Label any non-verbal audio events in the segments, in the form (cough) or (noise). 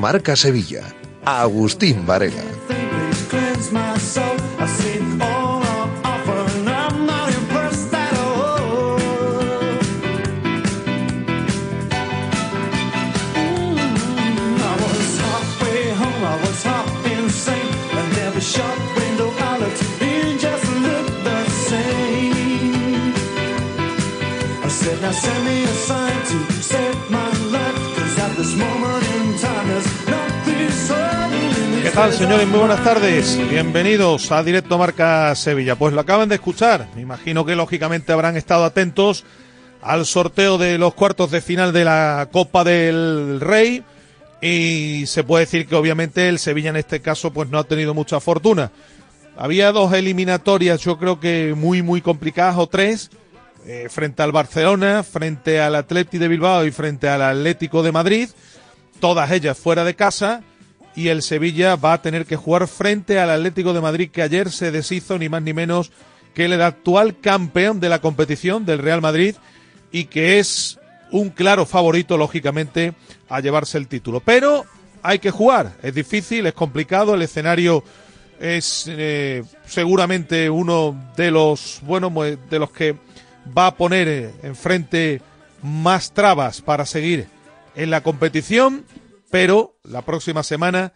Marca Sevilla. Agustín Varela. Señores? Muy buenas tardes. Bienvenidos a Directo Marca Sevilla. Pues lo acaban de escuchar. Me imagino que lógicamente habrán estado atentos al sorteo de los cuartos de final de la Copa del Rey. Y se puede decir que obviamente el Sevilla en este caso pues no ha tenido mucha fortuna. Había dos eliminatorias, yo creo que muy, muy complicadas, o tres, eh, frente al Barcelona, frente al Atleti de Bilbao y frente al Atlético de Madrid, todas ellas fuera de casa y el Sevilla va a tener que jugar frente al Atlético de Madrid que ayer se deshizo ni más ni menos que el actual campeón de la competición del Real Madrid y que es un claro favorito lógicamente a llevarse el título. Pero hay que jugar, es difícil, es complicado, el escenario es eh, seguramente uno de los bueno de los que va a poner eh, enfrente más trabas para seguir en la competición pero la próxima semana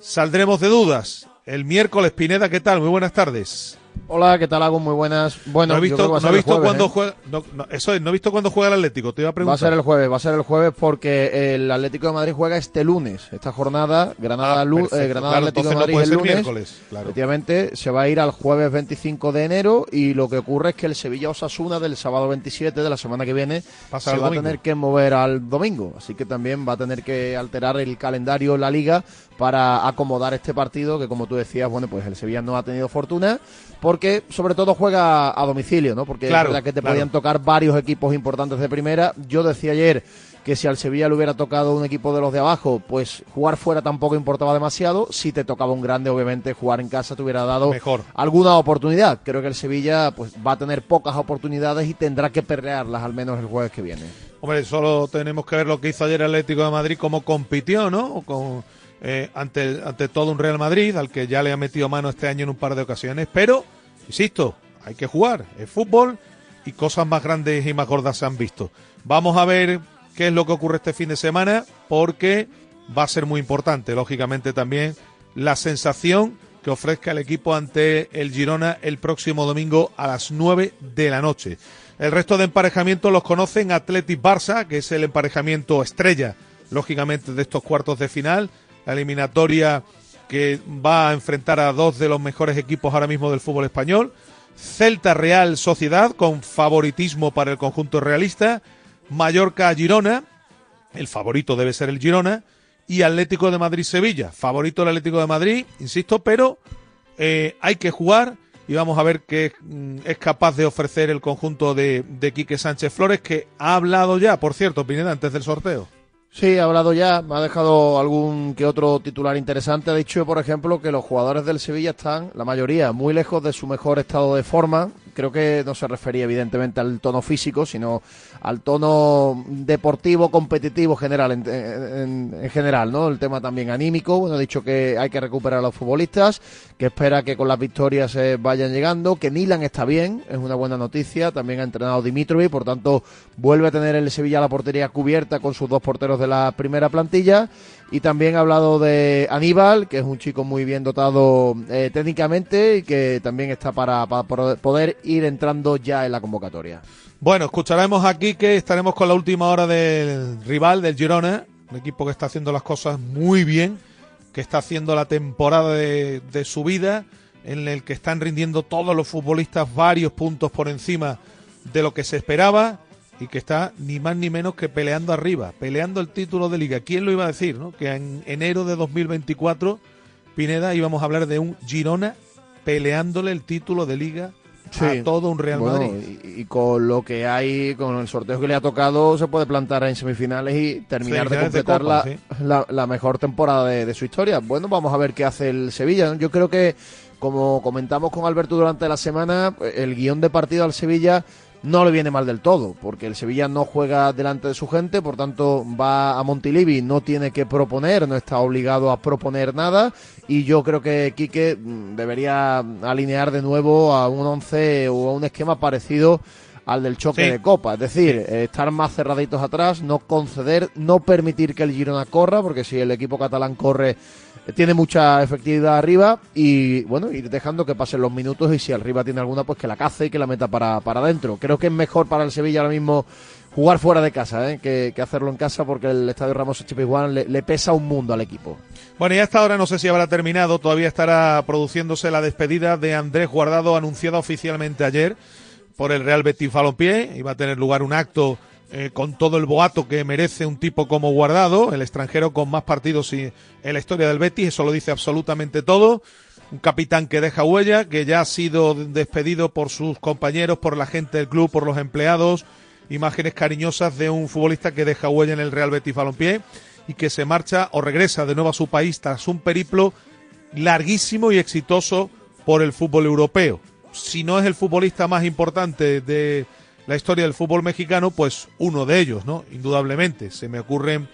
saldremos de dudas. El miércoles, Pineda, ¿qué tal? Muy buenas tardes. Hola, ¿qué tal, Hago? Muy buenas. Bueno, no he visto, no visto cuándo ¿eh? juega. No, eso es, no he visto cuándo juega el Atlético. Te iba a preguntar. Va a ser el jueves, va a ser el jueves porque el Atlético de Madrid juega este lunes. Esta jornada, Granada, ah, eh, Granada Atlético de Madrid el lunes. Miércoles, Efectivamente, se va a ir al jueves 25 de enero y lo que ocurre es que el Sevilla Osasuna del sábado 27 de la semana que viene se va a tener que mover al domingo. Así que también va a tener que alterar el calendario en la liga para acomodar este partido que, como tú decías, bueno, pues el Sevilla no ha tenido fortuna porque sobre todo juega a domicilio, ¿no? Porque es verdad que te podían tocar varios equipos importantes de primera. Yo decía ayer que si al Sevilla le hubiera tocado un equipo de los de abajo, pues jugar fuera tampoco importaba demasiado. Si te tocaba un grande, obviamente jugar en casa te hubiera dado alguna oportunidad. Creo que el Sevilla pues va a tener pocas oportunidades y tendrá que pelearlas al menos el jueves que viene. Hombre, solo tenemos que ver lo que hizo ayer el Atlético de Madrid, cómo compitió, ¿no? Con eh, ante, ante todo un Real Madrid, al que ya le ha metido mano este año en un par de ocasiones, pero, insisto, hay que jugar, es fútbol y cosas más grandes y más gordas se han visto. Vamos a ver qué es lo que ocurre este fin de semana, porque va a ser muy importante, lógicamente también, la sensación que ofrezca el equipo ante el Girona el próximo domingo a las 9 de la noche. El resto de emparejamientos los conocen Athletic Barça, que es el emparejamiento estrella, lógicamente, de estos cuartos de final la eliminatoria que va a enfrentar a dos de los mejores equipos ahora mismo del fútbol español. Celta Real Sociedad con favoritismo para el conjunto realista. Mallorca Girona, el favorito debe ser el Girona. Y Atlético de Madrid Sevilla, favorito el Atlético de Madrid, insisto, pero eh, hay que jugar y vamos a ver qué mm, es capaz de ofrecer el conjunto de, de Quique Sánchez Flores, que ha hablado ya, por cierto, Pineda, antes del sorteo. Sí, ha hablado ya, me ha dejado algún que otro titular interesante. Ha dicho, por ejemplo, que los jugadores del Sevilla están, la mayoría, muy lejos de su mejor estado de forma. Creo que no se refería evidentemente al tono físico, sino al tono deportivo, competitivo general, en, general, ¿no? El tema también anímico. Bueno, ha dicho que hay que recuperar a los futbolistas, que espera que con las victorias se vayan llegando, que Milan está bien, es una buena noticia. También ha entrenado Dimitrovic, por tanto, vuelve a tener el Sevilla la portería cubierta con sus dos porteros de la primera plantilla Y también ha hablado de Aníbal, que es un chico muy bien dotado eh, técnicamente y que también está para, poder ir entrando ya en la convocatoria. Bueno, escucharemos aquí que estaremos con la última hora del rival, del Girona, un equipo que está haciendo las cosas muy bien, que está haciendo la temporada de, de su vida, en el que están rindiendo todos los futbolistas varios puntos por encima de lo que se esperaba y que está ni más ni menos que peleando arriba, peleando el título de liga. ¿Quién lo iba a decir? No? Que en enero de 2024, Pineda, íbamos a hablar de un Girona peleándole el título de liga a todo un Real Madrid. Y, con lo que hay, con el sorteo que le ha tocado, se puede plantar en semifinales y terminar de completar la, mejor temporada de, de, su historia. Bueno, vamos a ver qué hace el Sevilla. Yo creo que, como comentamos con Alberto durante la semana, el guion de partido al Sevilla no le viene mal del todo, porque el Sevilla no juega delante de su gente, por tanto va a Montilivi, no tiene que proponer, no está obligado a proponer nada, y yo creo que Quique mm, debería alinear de nuevo a un once o a un esquema parecido al del choque de Copa, es decir, estar más cerraditos atrás, no conceder, no permitir que el Girona corra, porque si el equipo catalán corre tiene mucha efectividad arriba y bueno, ir dejando que pasen los minutos y si arriba tiene alguna, pues que la cace y que la meta para, para adentro. Creo que es mejor para el Sevilla ahora mismo jugar fuera de casa ¿eh? que, hacerlo en casa porque el Estadio Ramos Chipizjuán le, le pesa un mundo al equipo. Bueno, y hasta ahora no sé si habrá terminado, todavía estará produciéndose la despedida de Andrés Guardado anunciada oficialmente ayer por el Real Betis Balompié. Iba a tener lugar un acto eh, con todo el boato que merece un tipo como Guardado, el extranjero con más partidos en la historia del Betis, eso lo dice absolutamente todo. Un capitán que deja huella, que ya ha sido despedido por sus compañeros, por la gente del club, por los empleados. Imágenes cariñosas de un futbolista que deja huella en el Real Betis Balompié y que se marcha o regresa de nuevo a su país tras un periplo larguísimo y exitoso por el fútbol europeo. Si no es el futbolista más importante de la historia del fútbol mexicano, pues uno de ellos, ¿no? Indudablemente. Se me ocurren,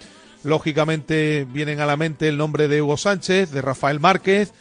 lógicamente, vienen a la mente el nombre de Hugo Sánchez, de Rafael Márquez,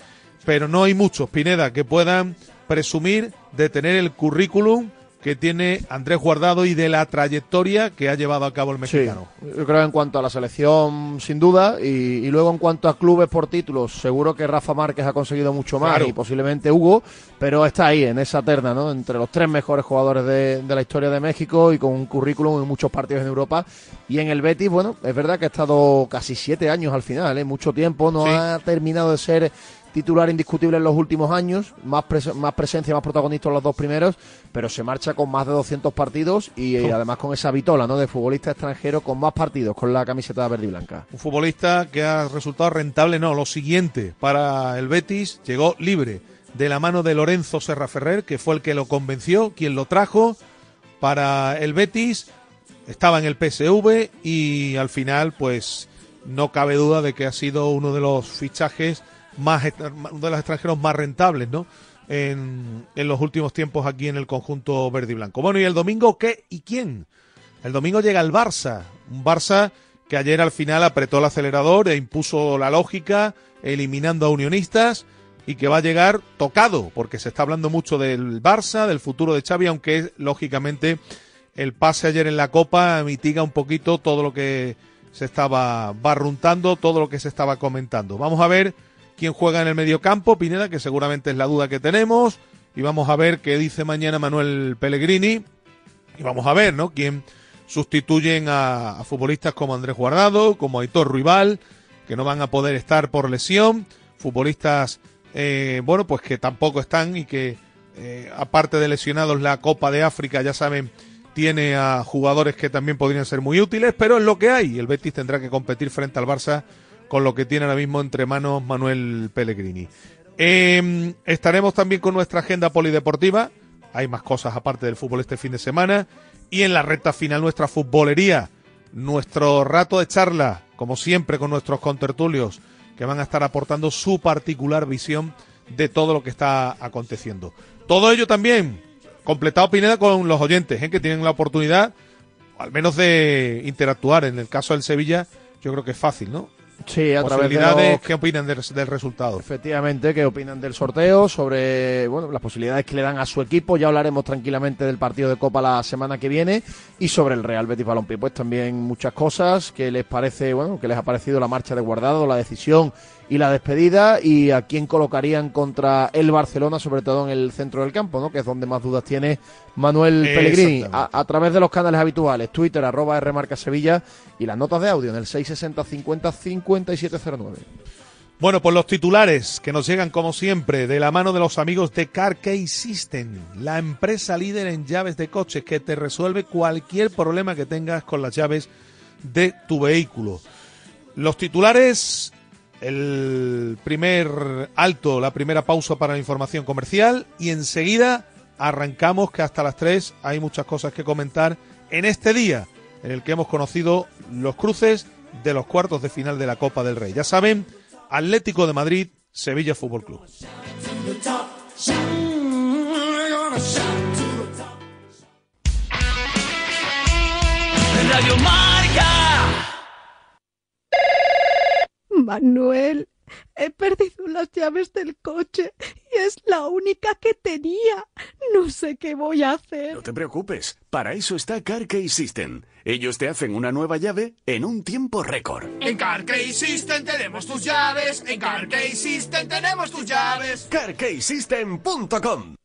pero no hay muchos, Pineda, que puedan presumir de tener el currículum que tiene Andrés Guardado y de la trayectoria que ha llevado a cabo el mexicano. yo creo en cuanto a la selección, sin duda, y, luego en cuanto a clubes por títulos, seguro que Rafa Márquez ha conseguido mucho más y posiblemente Hugo, pero está ahí, en esa terna, ¿no? Entre los tres mejores jugadores de, la historia de México y con un currículum en muchos partidos en Europa. Y en el Betis, bueno, es verdad que ha estado casi siete años al final, ¿eh? mucho tiempo, no ha terminado de ser titular indiscutible en los últimos años, más, más presencia, más protagonista en los dos primeros, pero se marcha con más de 200 partidos y eh, además con esa vitola ¿no? de futbolista extranjero con más partidos con la camiseta verde y blanca. Un futbolista que ha resultado rentable, no, lo siguiente, para el Betis, llegó libre de la mano de Lorenzo Serra Ferrer, que fue el que lo convenció, quien lo trajo para el Betis, estaba en el PSV y al final, pues no cabe duda de que ha sido uno de los fichajes más uno de los extranjeros más rentables, ¿no? En, en, los últimos tiempos aquí en el conjunto verde y blanco. Bueno, ¿y el domingo qué y quién? El domingo llega el Barça, un Barça que ayer al final apretó el acelerador e impuso la lógica, eliminando a unionistas y que va a llegar tocado, porque se está hablando mucho del Barça, del futuro de Xavi, aunque lógicamente el pase ayer en la Copa mitiga un poquito todo lo que se estaba barruntando, todo lo que se estaba comentando. Vamos a ver quién juega en el mediocampo, Pineda, que seguramente es la duda que tenemos. Y vamos a ver qué dice mañana Manuel Pellegrini. Y vamos a ver, ¿no? Quién sustituyen a, futbolistas como Andrés Guardado, como Aitor Ruibal, que no van a poder estar por lesión. Futbolistas, eh, bueno, pues que tampoco están y que, eh, aparte de lesionados, la Copa de África, ya saben, tiene a jugadores que también podrían ser muy útiles, pero es lo que hay. El Betis tendrá que competir frente al Barça con lo que tiene ahora mismo entre manos Manuel Pellegrini. Em, estaremos también con nuestra agenda polideportiva. Hay más cosas aparte del fútbol este fin de semana. Y en la recta final nuestra futbolería. Nuestro rato de charla, como siempre, con nuestros contertulios, que van a estar aportando su particular visión de todo lo que está aconteciendo. Todo ello también completado Pineda con los oyentes, ¿eh? que tienen la oportunidad, al menos de interactuar. En el caso del Sevilla, yo creo que es fácil, ¿no? Sí, a través de ¿Qué opinan del, resultado? Efectivamente, ¿qué opinan del sorteo? Sobre bueno, las posibilidades que le dan a su equipo. Ya hablaremos tranquilamente del partido de Copa la semana que viene. Y sobre el Real Betis Balompié, pues también muchas cosas. que les parece, bueno, que les ha parecido la marcha de guardado, la decisión y la despedida y a quién colocarían contra el Barcelona, sobre todo en el centro del campo, ¿no? que es donde más dudas tiene Manuel Pellegrini, a, través de los canales habituales, Twitter, arroba Rmarca Sevilla y las notas de audio en el 660 50 5709. Bueno, pues los titulares que nos llegan como siempre de la mano de los amigos de Car System, la empresa líder en llaves de coches que te resuelve cualquier problema que tengas con las llaves de tu vehículo. Los titulares el primer alto, la primera pausa para la información comercial y enseguida arrancamos que hasta las 3 hay muchas cosas que comentar en este día en el que hemos conocido los cruces de los cuartos de final de la Copa del Rey. Ya saben, Atlético de Madrid, Sevilla Fútbol Club. Manuel, he perdido las llaves del coche y es la única que tenía. No sé qué voy a hacer. No te preocupes, para eso está CarKey System. Ellos te hacen una nueva llave en un tiempo récord. En CarKey System tenemos tus llaves. En CarKey System tenemos tus llaves. CarKeySystem.com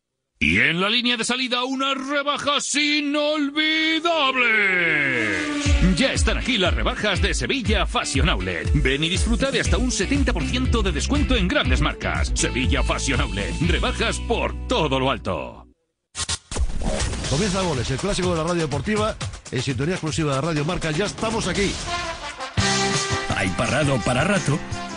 y en la línea de salida, unas rebajas inolvidables. Ya están aquí las rebajas de Sevilla Fashion Outlet. Ven y disfruta de hasta un 70% de descuento en grandes marcas. Sevilla Fashion Outlet. Rebajas por todo lo alto. Comienza Goles, el clásico de la radio deportiva, en sintonía exclusiva de Radio Marca. Ya estamos aquí hay parado para rato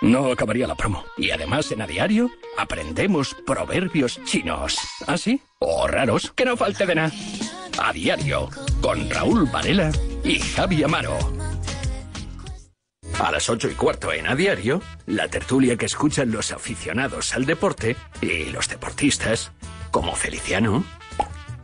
No acabaría la promo. Y además en a diario aprendemos proverbios chinos. ¿Ah, sí? O raros, que no falte de nada. A diario, con Raúl Varela y Javi Amaro. A las ocho y cuarto en A Diario, la tertulia que escuchan los aficionados al deporte y los deportistas, como Feliciano,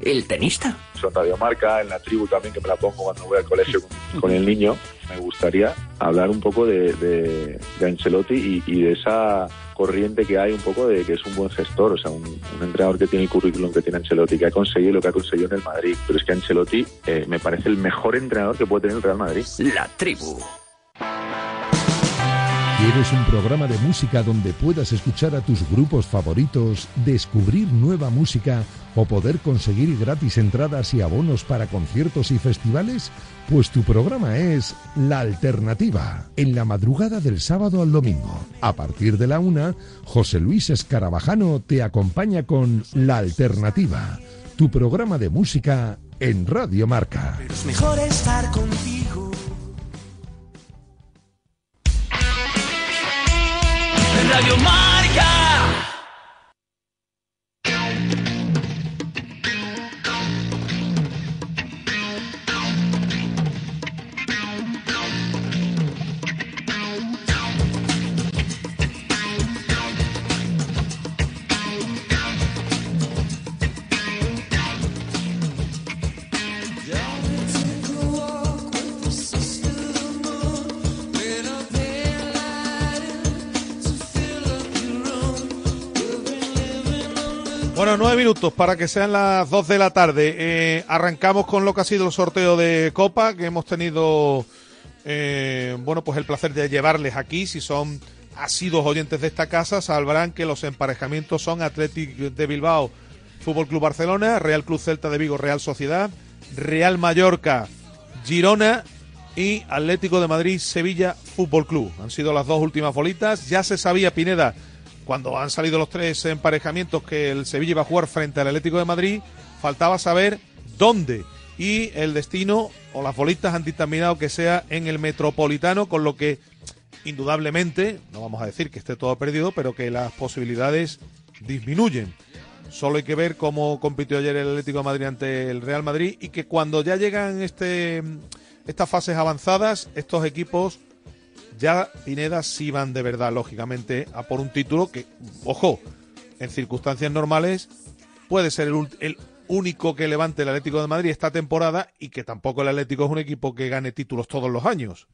el tenista. Son Radio Marca, en la tribu también, que me la pongo cuando voy al colegio con, el niño. Me gustaría hablar un poco de, de, Ancelotti y, de esa corriente que hay un poco de que es un buen gestor, o sea, un, entrenador que tiene el currículum que tiene Ancelotti, que ha conseguido lo que ha conseguido en el Madrid. Pero es que Ancelotti eh, me parece el mejor entrenador que puede tener el Real Madrid. La tribu. ¿Quieres un programa de música donde puedas escuchar a tus grupos favoritos, descubrir nueva música o poder conseguir gratis entradas y abonos para conciertos y festivales? Pues tu programa es La Alternativa, en la madrugada del sábado al domingo. A partir de la una, José Luis Escarabajano te acompaña con La Alternativa, tu programa de música en Radio Marca. es mejor estar contigo. Radiomarca. minutos para que sean las 2 de la tarde. Eh, arrancamos con lo que ha sido el sorteo de Copa, que hemos tenido, eh, bueno, pues el placer de llevarles aquí. Si son asiduos oyentes de esta casa, sabrán que los emparejamientos son Athletic de Bilbao, Fútbol Club Barcelona, Real Club Celta de Vigo, Real Sociedad, Real Mallorca, Girona y Atlético de Madrid, Sevilla Fútbol Club. Han sido las dos últimas bolitas. Ya se sabía, Pineda cuando han salido los tres emparejamientos que el Sevilla iba a jugar frente al Atlético de Madrid, faltaba saber dónde. Y el destino o las bolitas han dictaminado que sea en el Metropolitano, con lo que indudablemente, no vamos a decir que esté todo perdido, pero que las posibilidades disminuyen. Solo hay que ver cómo compitió ayer el Atlético de Madrid ante el Real Madrid y que cuando ya llegan este, estas fases avanzadas, estos equipos ya Pineda sí van de verdad, lógicamente, a por un título que, ojo, en circunstancias normales puede ser el, el único que levante el Atlético de Madrid esta temporada y que tampoco el Atlético es un equipo que gane títulos todos los años.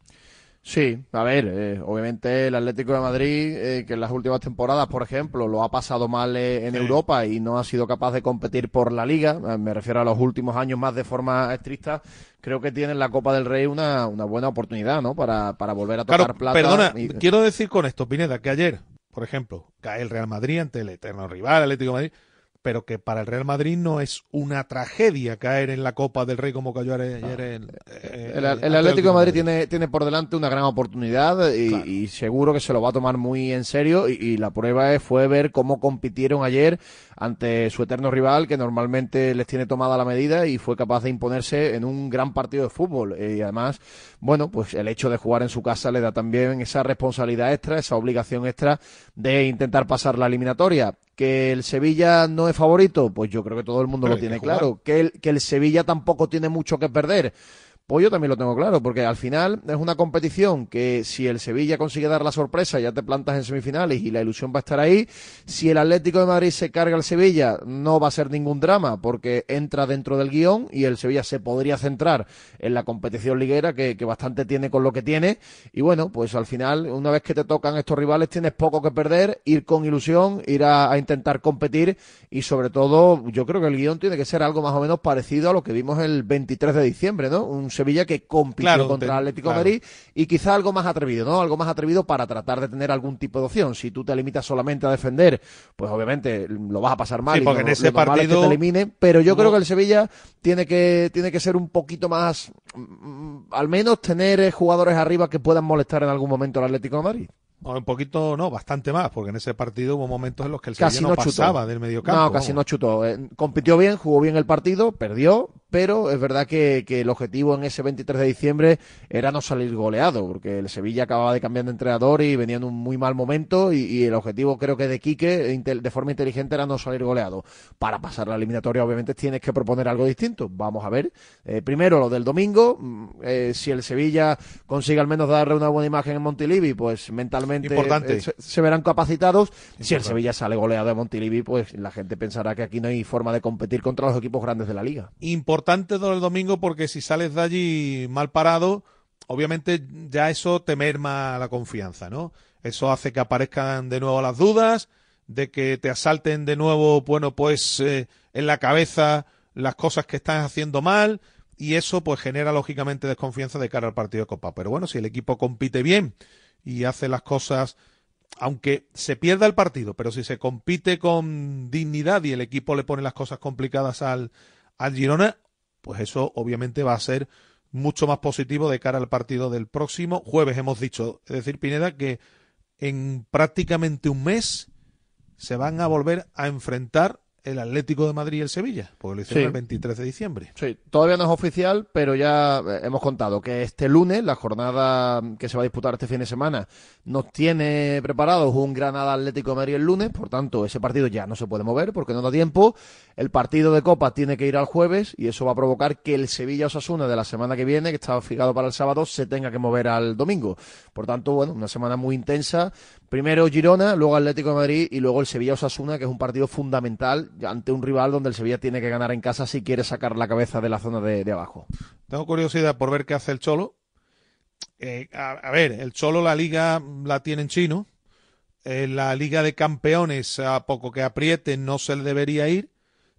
Sí, a ver, eh, obviamente el Atlético de Madrid, eh, que en las últimas temporadas, por ejemplo, lo ha pasado mal eh, en Europa y no ha sido capaz de competir por la Liga, me refiero a los últimos años más de forma estricta, creo que tiene en la Copa del Rey una, una buena oportunidad, ¿no? Para, para volver a tocar plata. Perdona, quiero decir con esto, Pineda, que ayer, por ejemplo, cae el Real Madrid ante el eterno rival, Atlético de Madrid, pero que para el Real Madrid no es una tragedia caer en la Copa del Rey como cayó ayer en, eh, el, Atlético de Madrid tiene, tiene por delante una gran oportunidad y, seguro que se lo va a tomar muy en serio y, la prueba fue ver cómo compitieron ayer ante su eterno rival que normalmente les tiene tomada la medida y fue capaz de imponerse en un gran partido de fútbol. Y además bueno pues el hecho de jugar en su casa le da también esa responsabilidad extra esa obligación extra de intentar pasar la eliminatoria que el Sevilla no es favorito, pues yo creo que todo el mundo lo tiene claro. Que el, que el Sevilla tampoco tiene mucho que perder. Pues yo también lo tengo claro, porque al final es una competición que si el Sevilla consigue dar la sorpresa, ya te plantas en semifinales y la ilusión va a estar ahí. Si el Atlético de Madrid se carga al Sevilla, no va a ser ningún drama, porque entra dentro del guion y el Sevilla se podría centrar en la competición liguera, que, bastante tiene con lo que tiene. Y bueno, pues al final, una vez que te tocan estos rivales, tienes poco que perder, ir con ilusión, ir a, intentar competir y sobre todo, yo creo que el guion tiene que ser algo más o menos parecido a lo que vimos el 23 de diciembre, ¿no? Un Sevilla que compitió contra el Atlético de Madrid y quizá algo más atrevido, ¿no? Algo más atrevido para tratar de tener algún tipo de opción. Si tú te limitas solamente a defender, pues obviamente lo vas a pasar mal. y porque en ese partido te eliminen, pero yo creo que el Sevilla tiene que tiene que ser un poquito más, mm, al menos tener eh, jugadores arriba que puedan molestar en algún momento al Atlético de Madrid. un poquito, no, bastante más, porque en ese partido hubo momentos en los que el Sevilla no, pasaba del medio campo. No, casi no chutó. Eh, compitió bien, jugó bien el partido, perdió, pero es verdad que, el objetivo en ese 23 de diciembre era no salir goleado, porque el Sevilla acababa de cambiar de entrenador y venía en un muy mal momento y, el objetivo creo que de Quique de forma inteligente era no salir goleado. Para pasar la eliminatoria obviamente tienes que proponer algo distinto. Vamos a ver. Eh, primero lo del domingo, mm, eh, si el Sevilla consigue al menos darle una buena imagen en Montilivi, pues mentalmente eh, se, verán capacitados. Si el Sevilla sale goleado de Montilivi, pues la gente pensará que aquí no hay forma de competir contra los equipos grandes de la liga importante todo el domingo porque si sales de allí mal parado, obviamente ya eso te merma la confianza, ¿no? Eso hace que aparezcan de nuevo las dudas, de que te asalten de nuevo, bueno, pues eh, en la cabeza las cosas que estás haciendo mal y eso pues genera lógicamente desconfianza de cara al partido de Copa. Pero bueno, si el equipo compite bien y hace las cosas, aunque se pierda el partido, pero si se compite con dignidad y el equipo le pone las cosas complicadas al, al Girona, pues eso obviamente va a ser mucho más positivo de cara al partido del próximo jueves, hemos dicho. Es decir, Pineda, que en prácticamente un mes se van a volver a enfrentar el Atlético de Madrid y el Sevilla, porque lo hicieron el 23 de diciembre. Sí, todavía no es oficial, pero ya eh, hemos contado que este lunes, la jornada que se va a disputar este fin de semana, nos tiene preparados un Granada Atlético de Madrid el lunes, por tanto, ese partido ya no se puede mover porque no da tiempo. El partido de Copa tiene que ir al jueves y eso va a provocar que el Sevilla Osasuna de la semana que viene, que estaba fijado para el sábado, se tenga que mover al domingo. Por tanto, bueno, una semana muy intensa. Primero Girona, luego Atlético de Madrid y luego el Sevilla Osasuna, que es un partido fundamental ante un rival donde el Sevilla tiene que ganar en casa si quiere sacar la cabeza de la zona de, abajo. Tengo curiosidad por ver qué hace el Cholo. Eh, a, ver, el Cholo la liga la tiene en chino. En la liga de campeones, a poco que apriete, no se le debería ir.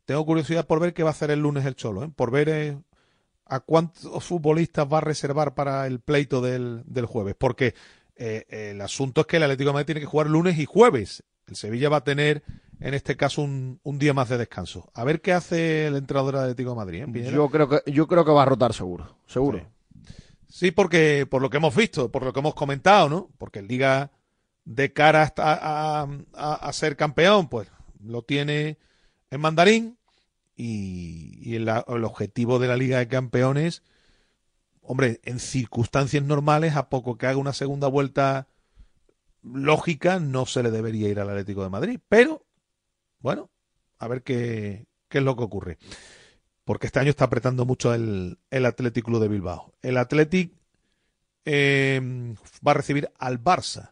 Tengo curiosidad por ver qué va a hacer el lunes el Cholo, ¿eh? por ver eh, a cuántos futbolistas va a reservar para el pleito del, del jueves. Porque el asunto es que el Atlético de Madrid tiene que jugar lunes y jueves. El Sevilla va a tener en este caso un, día más de descanso. A ver qué hace el entrenador del Atlético de Madrid. ¿eh, yo creo que yo creo que va a rotar seguro, seguro. Sí, porque por lo que hemos visto, por lo que hemos comentado, ¿no? Porque el Liga de cara a, a, ser campeón, pues lo tiene en mandarín y, el, objetivo de la Liga de Campeones, hombre, en circunstancias normales, a poco que haga una segunda vuelta lógica, no se le debería ir al Atlético de Madrid. Pero, bueno, a ver qué, qué es lo que ocurre porque este año está apretando mucho el, el Athletic Club de Bilbao. El Athletic em, va a recibir al Barça,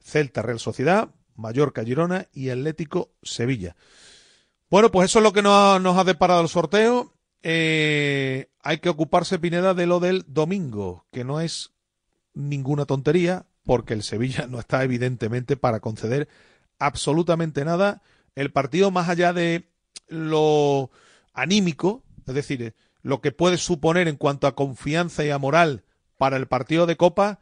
Celta Real Sociedad, Mallorca Girona y Atlético Sevilla. Bueno, pues eso es lo que nos ha, deparado el sorteo. Eh, hay que ocuparse, Pineda, de lo del domingo, que no es ninguna tontería, porque el Sevilla no está evidentemente para conceder absolutamente nada. El partido, más allá de lo anímico, es decir, lo que puede suponer en cuanto a confianza y a moral para el partido de Copa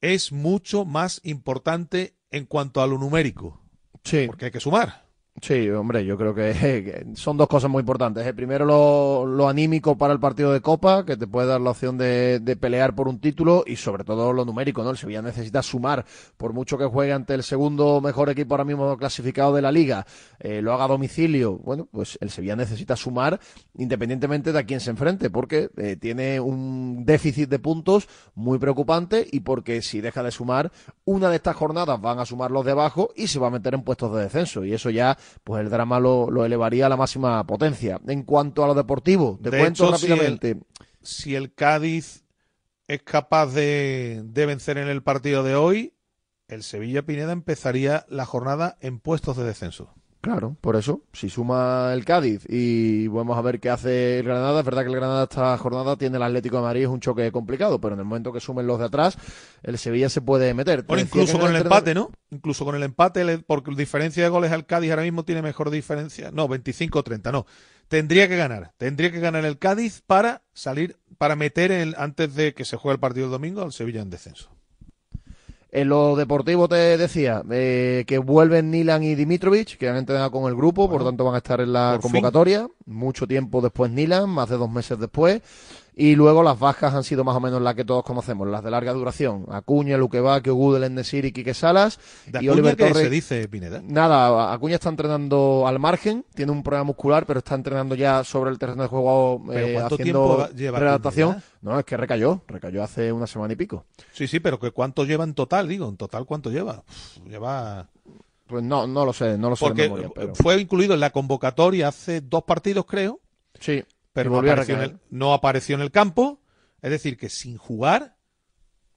es mucho más importante en cuanto a lo numérico. Sí. Porque hay que sumar. Sí, hombre, yo creo (laughs) que, son dos cosas muy importantes. El primero, lo, anímico para el partido de Copa, que te puede dar la opción de, pelear por un título, y sobre todo lo numérico, ¿no? El Sevilla necesita sumar, por mucho que juegue ante el segundo mejor equipo ahora mismo clasificado de la Liga, eh, lo haga a domicilio, bueno, pues el Sevilla necesita sumar independientemente de a quién se enfrente, porque eh, tiene un déficit de puntos muy preocupante y porque si deja de sumar, una de estas jornadas van a sumar los de abajo y se va a meter en puestos de descenso, y eso ya pues el drama lo, elevaría a la máxima potencia. En cuanto a lo deportivo, te cuento rápidamente. Si el, Cádiz es capaz de, de vencer en el partido de hoy, el Sevilla Pineda empezaría la jornada en puestos de descenso. Claro, por eso, si suma el Cádiz y vamos a ver qué hace el Granada, es verdad que el Granada esta jornada tiene el Atlético de Madrid, es un choque complicado, pero en el momento que sumen los de atrás, el Sevilla se puede meter. Bueno, incluso con el, empate, ¿no? Incluso con el empate, porque diferencia de goles al Cádiz ahora mismo tiene mejor diferencia. No, 25-30, no. Tendría que ganar, tendría que ganar el Cádiz para salir, para meter el, antes de que se juegue el partido el domingo al Sevilla en descenso. En lo deportivo te decía eh, que vuelven Nilan y Dimitrovic, que han entrenado con el grupo, por tanto van a estar en la convocatoria. Mucho tiempo después Nilan, más de dos meses después. Y luego las bajas han sido más o menos las que todos conocemos, las de larga duración. Acuña, Luquevaque, Gudel, Endesir y Quique Salas. ¿De y Oliver Torres. se dice, Pineda? Nada, Acuña está entrenando al margen, tiene un problema muscular, pero está entrenando ya sobre el terreno de juego eh, haciendo readaptación. No, es que recayó, recayó hace una semana y pico. Sí, sí, pero que ¿cuánto lleva en total? Digo, en total, ¿cuánto lleva? lleva... Pues no, no lo sé, no lo sé. Porque fue incluido en la convocatoria hace dos partidos, creo. Sí pero no apareció, el, no apareció, en el, campo. Es decir, que sin jugar,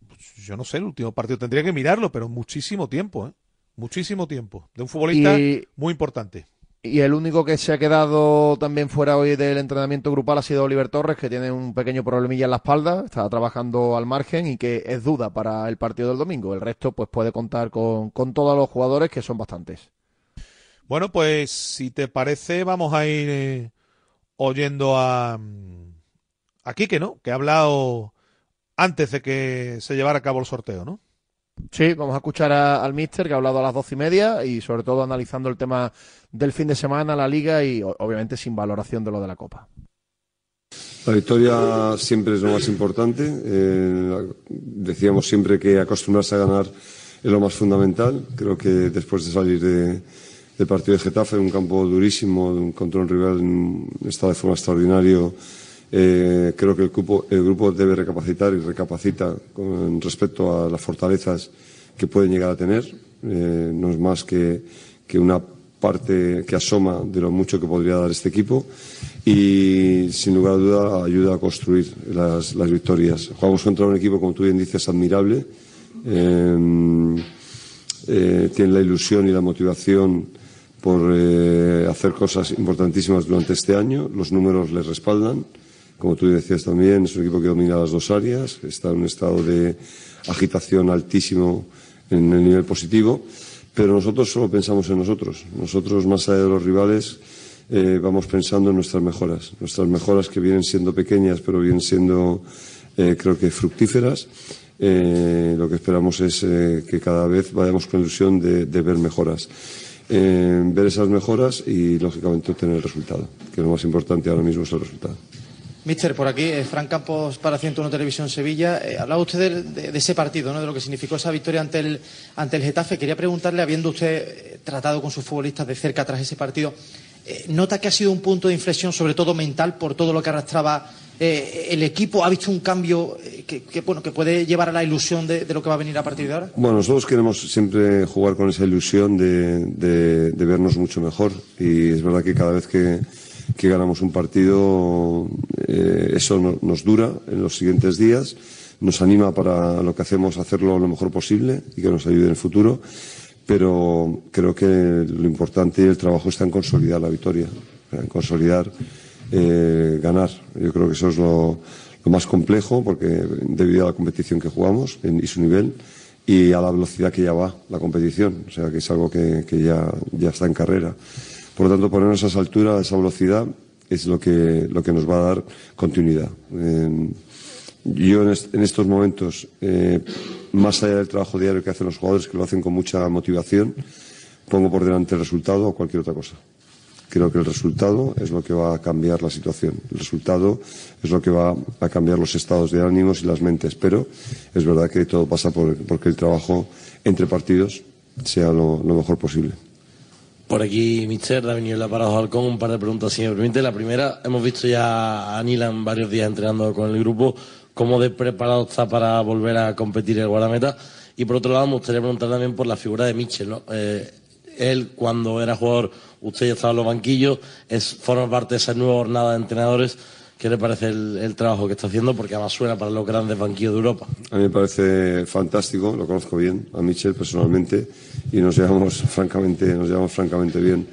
pues, yo no sé, el último partido tendría que mirarlo, pero muchísimo tiempo, ¿eh? Muchísimo tiempo. De un futbolista muy importante. Y el único que se ha quedado también fuera hoy del entrenamiento grupal ha sido Oliver Torres, que tiene un pequeño problemilla en la espalda, está trabajando al margen y que es duda para el partido del domingo. El resto pues puede contar con, con todos los jugadores, que son bastantes. Bueno, pues si te parece, vamos a ir eh, oyendo a, a Quique, ¿no? Que ha hablado antes de que se llevara a cabo el sorteo, ¿no? Sí, vamos a escuchar al Mister que ha hablado a las doce y media y sobre todo analizando el tema del fin de semana, la liga y obviamente sin valoración de lo de la Copa. La victoria siempre es lo más importante. Eh, decíamos siempre que acostumbrarse a ganar es lo más fundamental. Creo que después de salir de, el partido de Getafe, un campo durísimo, un rival en estado de forma extraordinario. Eh, creo que el grupo, el grupo debe recapacitar y recapacita con respecto a las fortalezas que pueden llegar a tener. Eh, no es más que, una parte que asoma de lo mucho que podría dar este equipo y sin lugar a duda ayuda a construir las, victorias. Jugamos contra un equipo, como tú bien dices, admirable. Eh, tiene la ilusión y la motivación por eh, hacer cosas importantísimas durante este año. Los números les respaldan. Como tú decías también, es un equipo que domina las dos áreas, está en un estado de agitación altísimo en el nivel positivo, pero nosotros solo pensamos en nosotros. Nosotros, más allá de los rivales, eh, vamos pensando en nuestras mejoras. Nuestras mejoras que vienen siendo pequeñas, pero vienen siendo, eh, creo que, fructíferas. lo que esperamos es que cada vez vayamos con ilusión de ver mejoras ver esas mejoras y, lógicamente, obtener el resultado, que lo más importante ahora mismo es el resultado. Mister, por aquí, eh, Fran Campos para 101 Televisión Sevilla. Eh, hablaba usted de, ese partido, ¿no? de lo que significó esa victoria ante el, ante el Getafe. Quería preguntarle, habiendo usted eh, tratado con sus futbolistas de cerca tras ese partido, ¿nota que ha sido un punto de inflexión, sobre todo mental, por todo lo que arrastraba el equipo? ¿Ha visto un cambio que, bueno, que puede llevar a la ilusión de, lo que va a venir a partir de ahora? Bueno, nosotros queremos siempre jugar con esa ilusión de vernos mucho mejor. Y es verdad que cada vez que ganamos un partido, eh, eso nos dura en los siguientes días, nos anima para lo que hacemos hacerlo lo mejor posible y que nos ayude en el futuro, pero creo que lo importante y el trabajo está en consolidar la victoria, en consolidar eh, ganar. Yo creo que eso es lo, más complejo porque debido a la competición que jugamos y su nivel y a la velocidad que ya va la competición, o sea que es algo que, ya, está en carrera. Por lo tanto, ponernos a esa altura, a esa velocidad, es lo que, lo que nos va a dar continuidad. yo en, estos momentos, eh, más allá del trabajo diario que hacen los jugadores, que lo hacen con mucha motivación, pongo por delante el resultado o cualquier otra cosa. Creo que el resultado es lo que va a cambiar la situación. El resultado es lo que va a cambiar los estados de ánimos y las mentes. Pero es verdad que todo pasa por, que el trabajo entre partidos sea lo mejor posible. Por aquí, Mister, ha venido la Parado con un par de preguntas, si me permite. La primera, hemos visto ya a Nilan varios días entrenando con el grupo. ¿Cómo de preparado está para volver a competir el guardameta? Y por otro lado, me gustaría preguntar también por la figura de Michel, ¿no? Eh, él, cuando era jugador, usted ya estaba en los banquillos, es, forma parte de esa nueva jornada de entrenadores. ¿Qué le parece el, trabajo que está haciendo? Porque además suena para los grandes banquillos de Europa. A mí me parece fantástico, lo conozco bien, a Michel personalmente, y nos llevamos (laughs) francamente, nos llevamos francamente bien.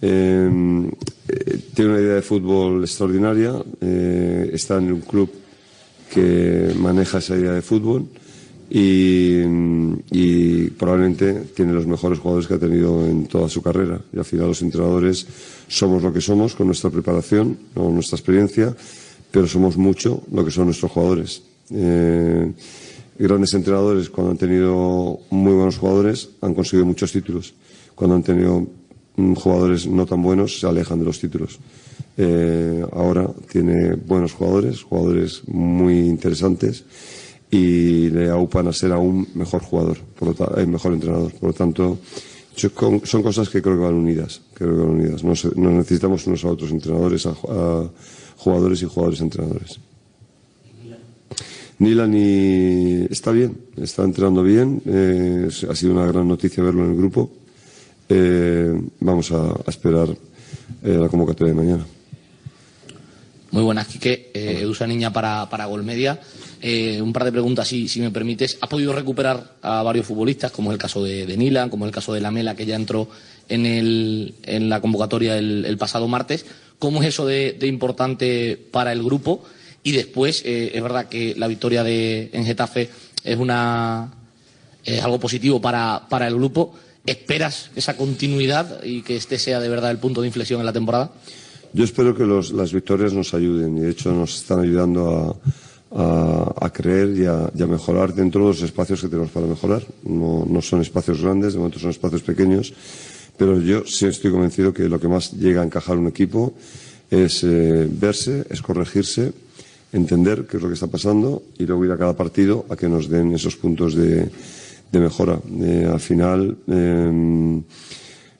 Eh, eh, tiene una idea de fútbol extraordinaria, eh, está en un club que maneja esa idea de fútbol y, probablemente tiene los mejores jugadores que ha tenido en toda su carrera. Y al final los entrenadores somos lo que somos con nuestra preparación, con nuestra experiencia, pero somos mucho lo que son nuestros jugadores. Eh, grandes entrenadores, cuando han tenido muy buenos jugadores, han conseguido muchos títulos. Cuando han tenido mm, jugadores no tan buenos, se alejan de los títulos. Eh, ahora tiene buenos jugadores, jugadores muy interesantes y le aupan a ser aún mejor jugador, por lo eh, mejor entrenador. Por lo tanto, son cosas que creo que van unidas. Creo que van unidas. No, necesitamos unos a otros entrenadores, a, jugadores y jugadores entrenadores. Nila ni está bien, está entrenando bien. Eh, ha sido una gran noticia verlo en el grupo. Eh, vamos a, esperar eh, la convocatoria de mañana. Muy buenas, Quique. Eh, Usa Niña para, para Golmedia. Eh, un par de preguntas, si, si me permites. ¿Ha podido recuperar a varios futbolistas, como es el caso de, Nilan, como es el caso de Lamela, que ya entró en, el, en la convocatoria el, pasado martes? ¿Cómo es eso de, importante para el grupo? Y después, eh, es verdad que la victoria de, en Getafe es, una, es algo positivo para, para el grupo. ¿Esperas esa continuidad y que este sea de verdad el punto de inflexión en la temporada? Yo espero que las victorias nos ayuden y de hecho nos están ayudando a, creer y a, mejorar dentro de los espacios que tenemos para mejorar. No, son espacios grandes, de momento son espacios pequeños, pero yo sí estoy convencido que lo que más llega a encajar un equipo es eh, verse, es corregirse, entender qué es lo que está pasando y luego ir a cada partido a que nos den esos puntos de, mejora. Eh, al final. Em,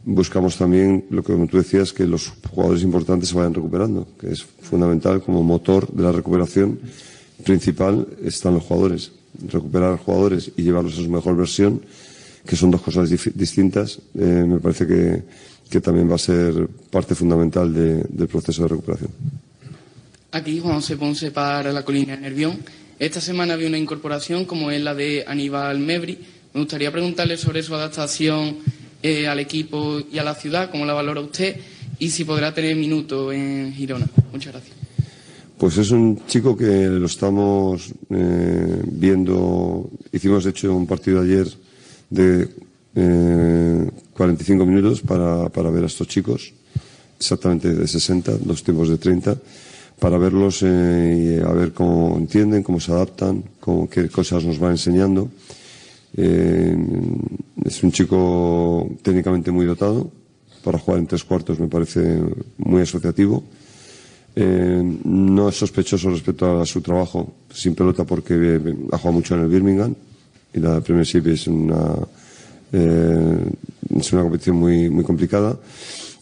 buscamos también lo que tú decías, que los jugadores importantes se vayan recuperando, que es fundamental como motor de la recuperación principal están los jugadores. Recuperar jugadores y llevarlos a su mejor versión, que son dos cosas distintas, eh, me parece que, también va a ser parte fundamental del proceso de recuperación. Aquí Juan José Ponce para la colina Nervión. Esta semana había una incorporación como es la de Aníbal Mebri. Me gustaría preguntarle sobre su adaptación eh, al equipo y a la ciudad, cómo la valora usted y si podrá tener minutos en Girona. Muchas gracias. Pues es un chico que lo estamos eh, viendo. Hicimos, de hecho, un partido ayer de 45 eh, minutos para, para, ver a estos chicos, exactamente de 60, dos tiempos de 30, para verlos y a ver cómo entienden, cómo se adaptan, qué cosas nos van enseñando. Eh, es un chico técnicamente muy dotado. Para jugar en tres cuartos me parece muy asociativo. Eh, no es sospechoso respecto a su trabajo sin pelota porque ha jugado mucho en el Birmingham y la Premiership es una, eh, es una competición muy, muy complicada.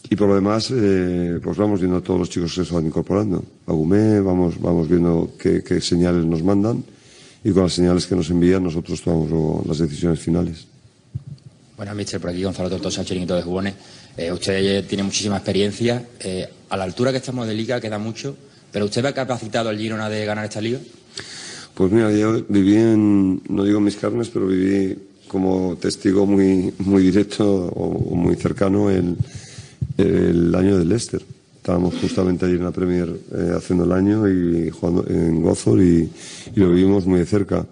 Y por lo demás, eh, pues vamos viendo a todos los chicos que se van incorporando. A Gumé, vamos, vamos viendo qué, qué, señales nos mandan y con las señales que nos envían nosotros tomamos las decisiones finales. Buenas, Mister. Por aquí Gonzalo Tortosa, chiringuito de Jugones. Eh, usted tiene muchísima experiencia. Eh, a la altura que estamos de liga queda mucho, pero ¿usted va capacitado al Girona de ganar esta liga? Pues mira, yo viví en, no digo mis carnes, pero viví como testigo muy, muy directo o muy cercano el el año del Leicester. Estábamos justamente allí en la Premier eh, haciendo el año y jugando en Gozor y, lo vivimos muy de cerca.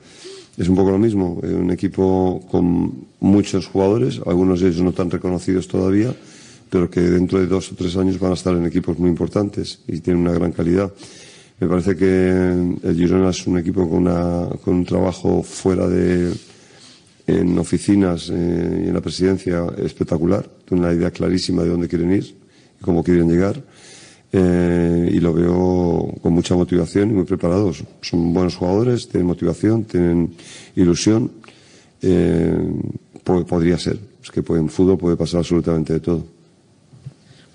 Es un poco lo mismo, eh, un equipo con muchos jugadores, algunos de ellos no tan reconocidos todavía, pero que dentro de dos o tres años van a estar en equipos muy importantes y tienen una gran calidad. Me parece que el Girona es un equipo con, una, con un trabajo fuera de, en oficinas eh, y en la presidencia espectacular, tiene una idea clarísima de dónde quieren ir y cómo quieren llegar. Eh, y lo veo con mucha motivación y muy preparados. Son buenos jugadores, tienen motivación, tienen ilusión. Eh, podría ser. Es que en fútbol puede pasar absolutamente de todo.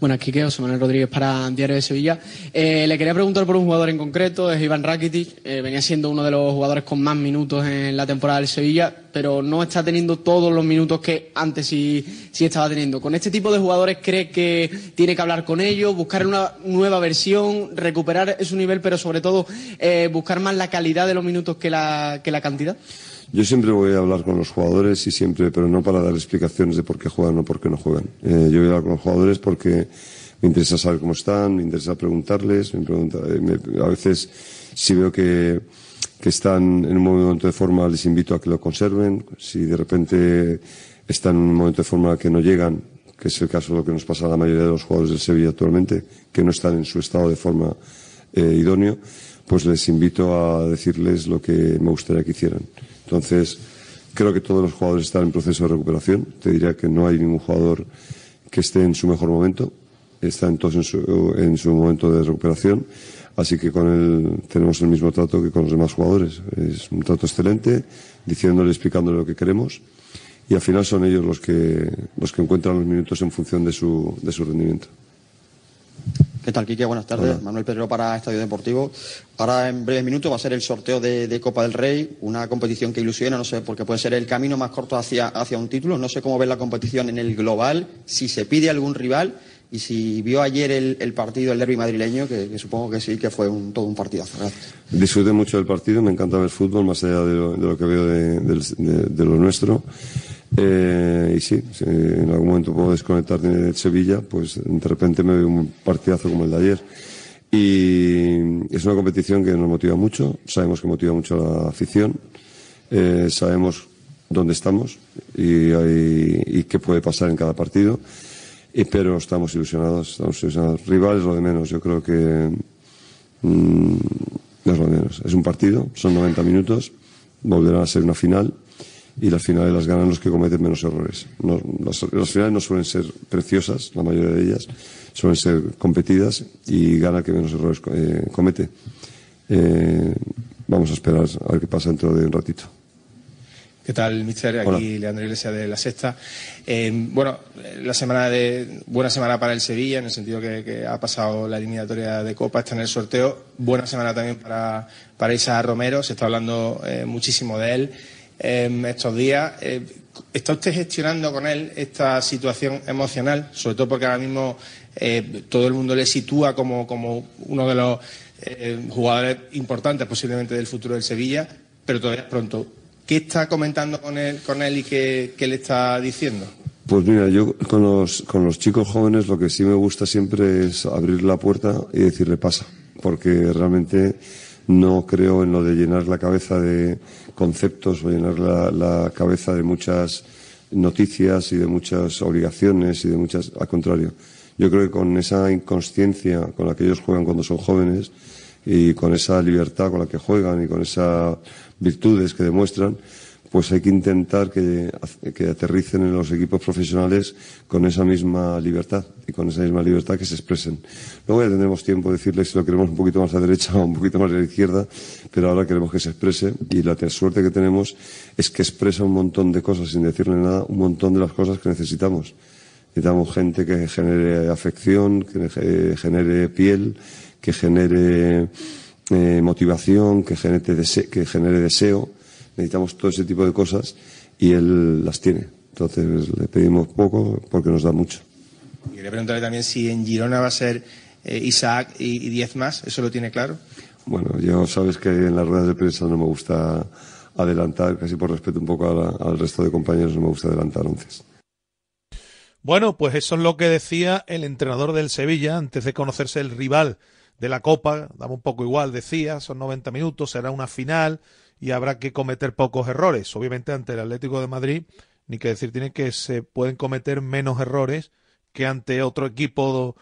Quedo, José Manuel Rodríguez para Diario de Sevilla. Eh, le quería preguntar por un jugador en concreto, es Iván Rakitic. Eh, venía siendo uno de los jugadores con más minutos en la temporada del Sevilla, pero no está teniendo todos los minutos que antes sí, sí estaba teniendo. ¿Con este tipo de jugadores cree que tiene que hablar con ellos, buscar una nueva versión, recuperar su nivel, pero sobre todo eh, buscar más la calidad de los minutos que la, que la cantidad? Yo siempre voy a hablar con los jugadores y siempre, pero no para dar explicaciones de por qué juegan o por qué no juegan. Eh, yo voy a hablar con los jugadores porque me interesa saber cómo están, me interesa preguntarles, me pregunta, eh, a veces si veo que, que están en un momento de forma les invito a que lo conserven, si de repente están en un momento de forma que no llegan, que es el caso de lo que nos pasa a la mayoría de los jugadores del Sevilla actualmente, que no están en su estado de forma eh, idóneo, pues les invito a decirles lo que me gustaría que hicieran. Entonces, creo que todos los jugadores están en proceso de recuperación. Te diría que no hay ningún jugador que esté en su mejor momento. Están todos en su, en su momento de recuperación. Así que con él tenemos el mismo trato que con los demás jugadores. Es un trato excelente, diciéndole, explicándole lo que queremos. Y al final son ellos los que, los que encuentran los minutos en función de su, de su rendimiento. ¿Qué tal, Quique? Buenas tardes. Manuel Pedro para Estadio Deportivo. Ahora, en breves minutos, va a ser el sorteo de, Copa del Rey, una competición que ilusiona, no sé, porque puede ser el camino más corto hacia, hacia un título. No sé cómo ver la competición en el global, si se pide algún rival y si vio ayer el, partido, el derby madrileño, que, supongo que sí, que fue un, todo un partidazo. Gracias. Disfruté mucho del partido, me encanta ver fútbol, más allá de lo, que veo de lo nuestro. Eh, y sí, si en algún momento puedo desconectar de Sevilla, pues de repente me veo un partidazo como el de ayer. Y es una competición que nos motiva mucho, sabemos que motiva mucho a la afición, eh, sabemos dónde estamos y, y, qué puede pasar en cada partido, y, pero estamos ilusionados, estamos ilusionados. Rivales lo de menos, yo creo que mm, es lo de menos. Es un partido, son 90 minutos, volverá a ser una final y las finales las ganan los que cometen menos errores. las, finales no suelen ser preciosas, la mayoría de ellas, suelen ser competidas y gana el que menos errores eh, comete. Eh, vamos a esperar a ver qué pasa dentro de un ratito. ¿Qué tal, mister? Aquí Leandro Iglesias de La Sexta. Eh, bueno, la semana de buena semana para el Sevilla, en el sentido que, ha pasado la eliminatoria de Copa, está en el sorteo. Buena semana también para, para Isa Romero, se está hablando muchísimo de él estos días. Eh, ¿Está usted gestionando con él esta situación emocional? Sobre todo porque ahora mismo eh, todo el mundo le sitúa como, uno de los eh, jugadores importantes posiblemente del futuro del Sevilla, pero todavía es pronto. ¿Qué está comentando con él, con él y qué, le está diciendo? Pues mira, yo con los, con los chicos jóvenes lo que sí me gusta siempre es abrir la puerta y decirle pasa, porque realmente no creo en lo de llenar la cabeza de conceptos o llenar la, cabeza de muchas noticias y de muchas obligaciones y de muchas. Al contrario, yo creo que con esa inconsciencia con la que ellos juegan cuando son jóvenes y con esa libertad con la que juegan y con esas virtudes que demuestran, pues hay que intentar que, que, aterricen en los equipos profesionales con esa misma libertad y con esa misma libertad que se expresen. Luego ya tendremos tiempo de decirles si lo queremos un poquito más a la derecha o un poquito más a la izquierda, pero ahora queremos que se exprese y la suerte que tenemos es que expresa un montón de cosas sin decirle nada, un montón de las cosas que necesitamos. Necesitamos gente que genere afección, que genere piel, que genere eh, motivación, que genere, que genere deseo necesitamos todo ese tipo de cosas y él las tiene. Entonces le pedimos poco porque nos da mucho. Quería preguntarle también si en Girona va a ser eh, Isaac y, diez más, ¿eso lo tiene claro? Bueno, ya sabes que en las ruedas de prensa no me gusta adelantar, casi por respeto un poco al resto de compañeros, no me gusta adelantar once. Bueno, pues eso es lo que decía el entrenador del Sevilla antes de conocerse el rival de la Copa, daba un poco igual, decía, son 90 minutos, será una final, y habrá que cometer pocos errores. Obviamente ante el Atlético de Madrid, ni que decir tiene que se pueden cometer menos errores que ante otro equipo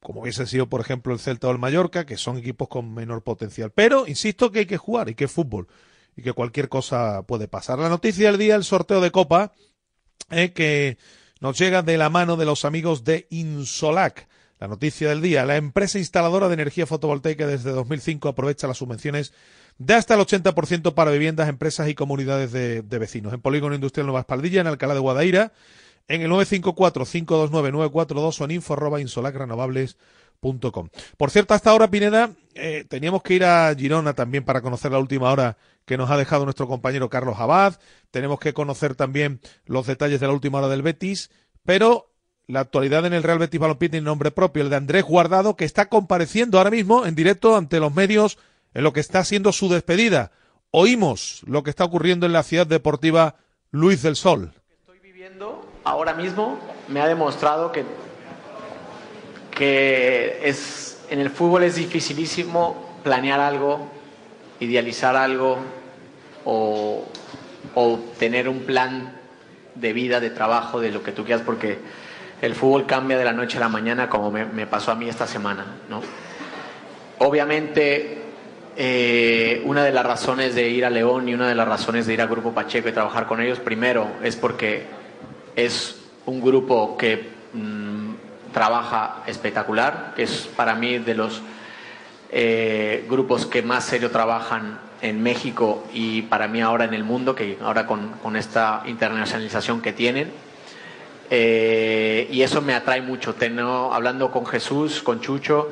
como hubiese sido por ejemplo el Celta o el Mallorca, que son equipos con menor potencial. Pero insisto que hay que jugar y que es fútbol y que cualquier cosa puede pasar. La noticia del día, el sorteo de Copa, es que nos llega de la mano de los amigos de Insolac. La noticia del día, la empresa instaladora de energía fotovoltaica desde 2005 aprovecha las subvenciones de hasta el 80% para viviendas, empresas y comunidades de, vecinos. En Polígono Industrial Nueva Espaldilla, en Alcalá de Guadaira, en el 954-529-942 o en info Por cierto, hasta ahora, Pineda, eh, teníamos que ir a Girona también para conocer la última hora que nos ha dejado nuestro compañero Carlos Abad. Tenemos que conocer también los detalles de la última hora del Betis, pero la actualidad en el Real Betis Balompié tiene nombre propio, el de Andrés Guardado, que está compareciendo ahora mismo en directo ante los medios en lo que está siendo su despedida. Oímos lo que está ocurriendo en la ciudad deportiva Luis del Sol. Estoy viviendo ahora mismo me ha demostrado que, que es, en el fútbol es dificilísimo planear algo, idealizar algo o, o tener un plan de vida, de trabajo, de lo que tú quieras, porque el fútbol cambia de la noche a la mañana como me, me pasó a mí esta semana. ¿no? Obviamente eh, una de las razones de ir a León y una de las razones de ir al Grupo Pacheco y trabajar con ellos, primero, es porque es un grupo que mm, trabaja espectacular, que es para mí de los eh, grupos que más serio trabajan en México y para mí ahora en el mundo, que ahora con, esta internacionalización que tienen. Eh, y eso me atrae mucho. Tengo, hablando con Jesús, con Chucho,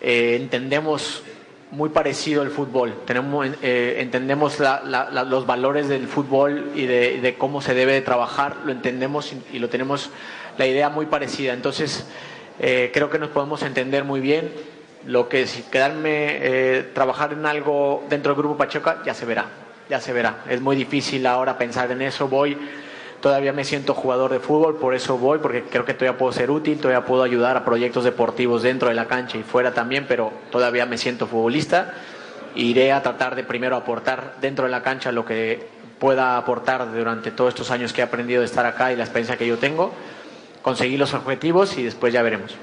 entendemos muy parecido al fútbol. Tenemos, eh, entendemos los valores del fútbol y de, cómo se debe trabajar, lo entendemos y, lo tenemos la idea muy parecida. Entonces, eh, creo que nos podemos entender muy bien. Lo que si quedarme, eh, trabajar en algo dentro del Grupo Pachuca, ya se verá, ya se verá. Es muy difícil ahora pensar en eso. Voy todavía me siento jugador de fútbol, por eso voy, porque creo que todavía puedo ser útil, todavía puedo ayudar a proyectos deportivos dentro de la cancha y fuera también, pero todavía me siento futbolista. Iré a tratar de primero aportar dentro de la cancha lo que pueda aportar durante todos estos años que he aprendido de estar acá y la experiencia que yo tengo, conseguir los objetivos y después ya veremos.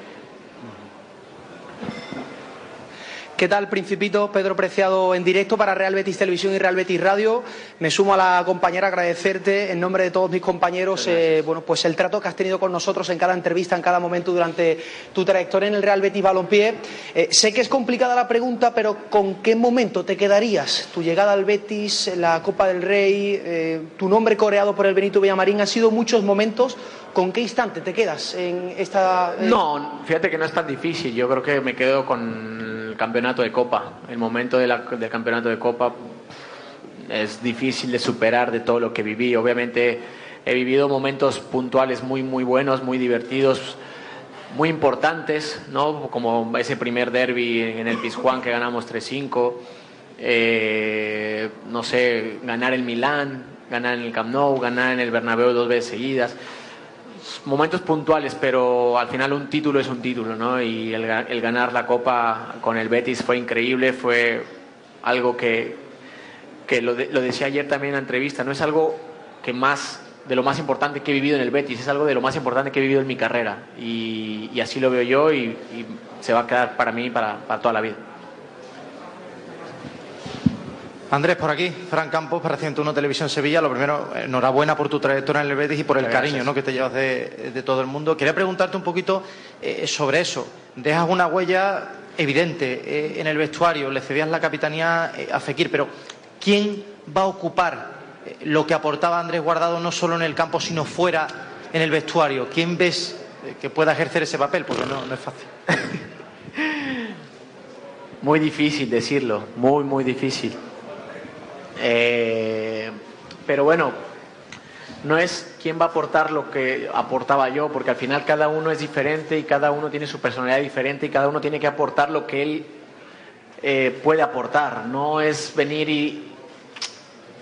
¿Qué tal, Principito? Pedro Preciado en directo para Real Betis Televisión y Real Betis Radio. Me sumo a la compañera a agradecerte en nombre de todos mis compañeros eh, bueno, pues el trato que has tenido con nosotros en cada entrevista, en cada momento durante tu trayectoria en el Real Betis Balompié. Eh, sé que es complicada la pregunta, pero ¿con qué momento te quedarías? Tu llegada al Betis, la Copa del Rey, eh, tu nombre coreado por el Benito Villamarín, han sido muchos momentos. ¿Con qué instante te quedas en esta...? No, fíjate que no es tan difícil. Yo creo que me quedo con campeonato de Copa. El momento del campeonato de Copa es difícil de superar de todo lo que viví. Obviamente he vivido momentos puntuales muy, muy buenos, muy divertidos, muy importantes, ¿no? Como ese primer derby en el Pizjuán que ganamos 3-5. Eh, no sé, ganar el Milán, ganar en el Camp Nou, ganar en el Bernabéu dos veces seguidas momentos puntuales, pero al final un título es un título, ¿no? Y el, ganar la Copa con el Betis fue increíble, fue algo que, que lo, decía ayer también en la entrevista, no es algo que más de lo más importante que he vivido en el Betis, es algo de lo más importante que he vivido en mi carrera y, así lo veo yo y, se va a quedar para mí para, para toda la vida. Andrés, por aquí, Fran Campos para 101 Televisión Sevilla. Lo primero, enhorabuena por tu trayectoria en el Betis y por el cariño ¿no? que te llevas de, todo el mundo. Quería preguntarte un poquito eh, sobre eso. Dejas una huella evidente eh, en el vestuario, le cedías la capitanía eh, a Fekir, pero ¿quién va a ocupar lo que aportaba Andrés Guardado no solo en el campo, sino fuera en el vestuario? ¿Quién ves que pueda ejercer ese papel? Porque no, no es fácil. (laughs) muy difícil decirlo, muy, muy difícil. Eh, pero bueno, no es quién va a aportar lo que aportaba yo, porque al final cada uno es diferente y cada uno tiene su personalidad diferente y cada uno tiene que aportar lo que él eh, puede aportar. No es venir y,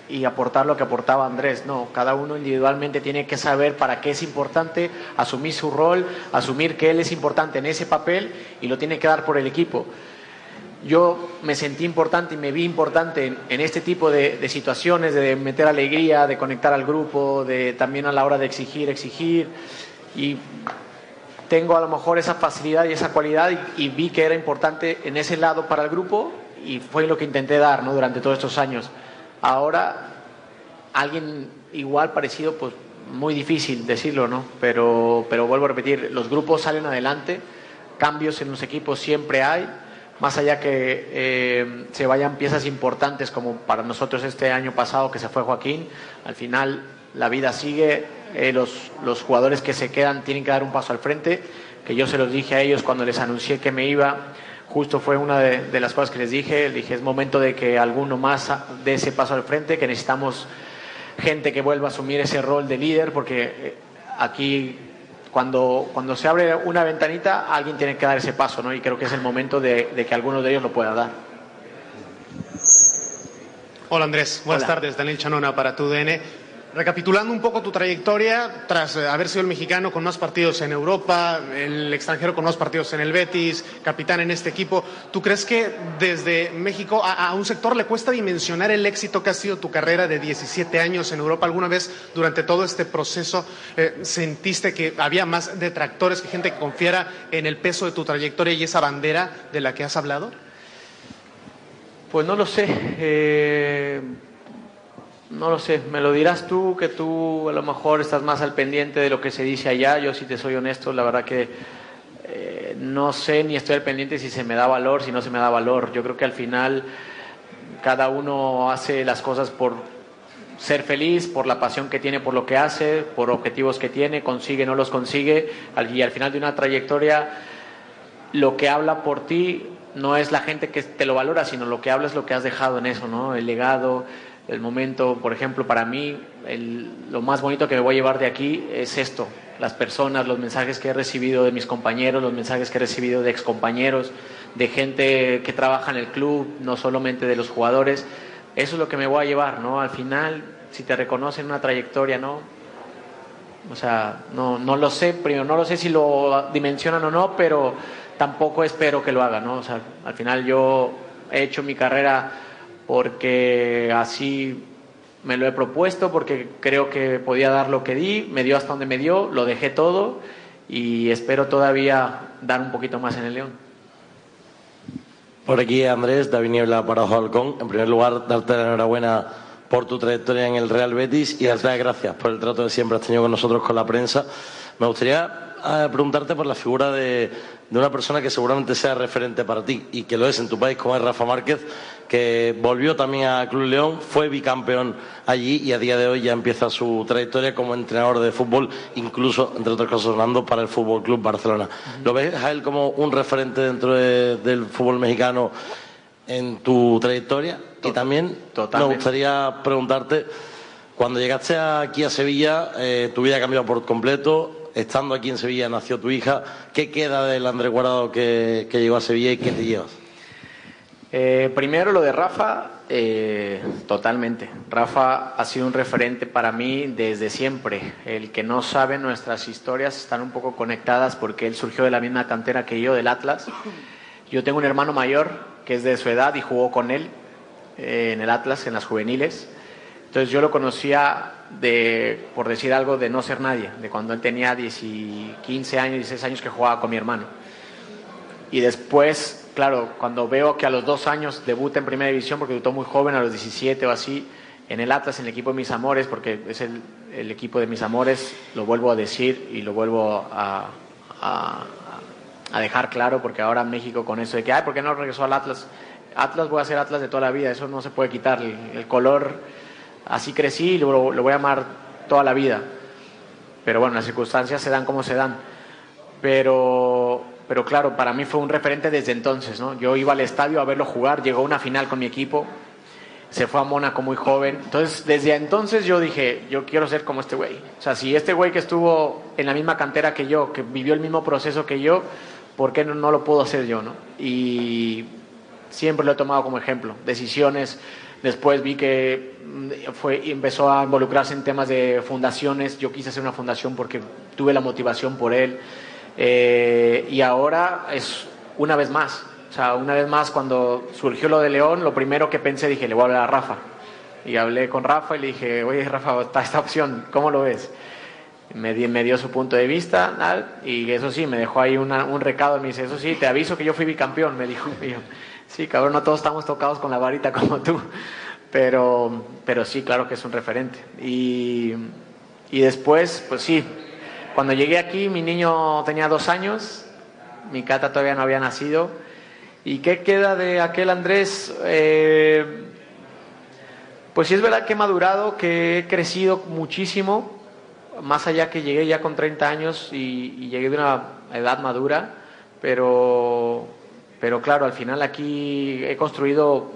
y aportar lo que aportaba Andrés, no, cada uno individualmente tiene que saber para qué es importante, asumir su rol, asumir que él es importante en ese papel y lo tiene que dar por el equipo yo me sentí importante y me vi importante en, este tipo de, situaciones, de meter alegría, de conectar al grupo, de también a la hora de exigir, exigir. Y tengo a lo mejor esa facilidad y esa cualidad y, vi que era importante en ese lado para el grupo y fue lo que intenté dar ¿no? durante todos estos años. Ahora, alguien igual parecido, pues muy difícil decirlo, ¿no? Pero, pero vuelvo a repetir, los grupos salen adelante, cambios en los equipos siempre hay más allá que eh, se vayan piezas importantes como para nosotros este año pasado que se fue Joaquín, al final la vida sigue, eh, los, los, jugadores que se quedan tienen que dar un paso al frente, que yo se los dije a ellos cuando les anuncié que me iba, justo fue una de, las cosas que les dije, les dije es momento de que alguno más dé ese paso al frente, que necesitamos gente que vuelva a asumir ese rol de líder, porque eh, aquí cuando, cuando se abre una ventanita, alguien tiene que dar ese paso, ¿no? Y creo que es el momento de, que alguno de ellos lo pueda dar. Hola Andrés, buenas tardes. Daniel Chanona para tu DN. Recapitulando un poco tu trayectoria, tras eh, haber sido el mexicano con más partidos en Europa, el extranjero con más partidos en el Betis, capitán en este equipo, ¿tú crees que desde México a, un sector le cuesta dimensionar el éxito que ha sido tu carrera de 17 años en Europa? ¿Alguna vez durante todo este proceso eh, sentiste que había más detractores que gente que confiara en el peso de tu trayectoria y esa bandera de la que has hablado? Pues no lo sé. Eh no lo sé, me lo dirás tú, que tú a lo mejor estás más al pendiente de lo que se dice allá. Yo, si te soy honesto, la verdad que eh, no sé ni estoy al pendiente si se me da valor, si no se me da valor. Yo creo que al final cada uno hace las cosas por ser feliz, por la pasión que tiene por lo que hace, por objetivos que tiene, consigue, no los consigue. Y al final de una trayectoria, lo que habla por ti no es la gente que te lo valora, sino lo que habla es lo que has dejado en eso, ¿no? El legado el momento, por ejemplo, para mí, lo más bonito que me voy a llevar de aquí es esto, las personas, los mensajes que he recibido de mis compañeros, los mensajes que he recibido de excompañeros, de gente que trabaja en el club, no solamente de los jugadores. Eso es lo que me voy a llevar, ¿no? Al final, si te reconocen una trayectoria, ¿no? O sea, no, no lo sé, primero, no lo sé si lo dimensionan o no, pero tampoco espero que lo hagan, ¿no? O sea, al final yo he hecho mi carrera porque así me lo he propuesto, porque creo que podía dar lo que di, me dio hasta donde me dio, lo dejé todo y espero todavía dar un poquito más en el León. Por aquí Andrés, David Niebla para Halcón. En primer lugar, darte la enhorabuena por tu trayectoria en el Real Betis y darte las gracias por el trato que siempre has tenido con nosotros, con la prensa. Me gustaría eh, preguntarte por la figura de, de una persona que seguramente sea referente para ti y que lo es en tu país, como es Rafa Márquez, que volvió también a Club León, fue bicampeón allí y a día de hoy ya empieza su trayectoria como entrenador de fútbol, incluso, entre otras cosas, sonando para el Fútbol Club Barcelona. ¿Lo ves a él como un referente dentro del fútbol mexicano en tu trayectoria? y también me gustaría preguntarte, cuando llegaste aquí a Sevilla, eh, tu vida ha cambiado por completo. Estando aquí en Sevilla nació tu hija. ¿Qué queda del Andrés Guardado que llegó a Sevilla y qué te llevas? Eh, primero lo de Rafa, eh, totalmente. Rafa ha sido un referente para mí desde siempre. El que no sabe nuestras historias están un poco conectadas porque él surgió de la misma cantera que yo, del Atlas. Yo tengo un hermano mayor que es de su edad y jugó con él eh, en el Atlas, en las juveniles. Entonces yo lo conocía de, por decir algo, de no ser nadie, de cuando él tenía 15 años, 16 años que jugaba con mi hermano. Y después claro, cuando veo que a los dos años debuta en primera división, porque debutó muy joven, a los 17 o así, en el Atlas, en el equipo de mis amores, porque es el, el equipo de mis amores, lo vuelvo a decir y lo vuelvo a, a, dejar claro, porque ahora México con eso de que, ay, ¿por qué no regresó al Atlas? Atlas voy a ser Atlas de toda la vida, eso no se puede quitar. El, color, así crecí y lo, lo, voy a amar toda la vida. Pero bueno, las circunstancias se dan como se dan. Pero, pero claro, para mí fue un referente desde entonces. ¿no? Yo iba al estadio a verlo jugar, llegó a una final con mi equipo, se fue a Mónaco muy joven. Entonces, desde entonces yo dije, yo quiero ser como este güey. O sea, si este güey que estuvo en la misma cantera que yo, que vivió el mismo proceso que yo, ¿por qué no, no lo puedo hacer yo? ¿no? Y siempre lo he tomado como ejemplo. Decisiones, después vi que mm, fue, empezó a involucrarse en temas de fundaciones, yo quise hacer una fundación porque tuve la motivación por él, eh, y ahora es una vez más, o sea, una vez más cuando surgió lo de León, lo primero que pensé, dije, le voy a hablar a Rafa. Y hablé con Rafa y le dije, oye Rafa, está esta opción, ¿cómo lo ves? Me, me dio su punto de vista, y eso sí, me dejó ahí un recado, me dice, eso sí, te aviso que yo fui bicampeón, me dijo. (laughs) Sí, cabrón, no todos estamos tocados con la varita (laughs) como tú, pero, pero sí, claro que es un referente. Y, y después, pues sí, cuando llegué aquí mi niño tenía dos años, mi cata todavía no había nacido. ¿Y qué queda de aquel Andrés? Eh, pues sí es verdad que he madurado, que he crecido muchísimo, más allá que llegué ya con 30 años y, y llegué de una edad madura, pero pero claro, al final aquí he construido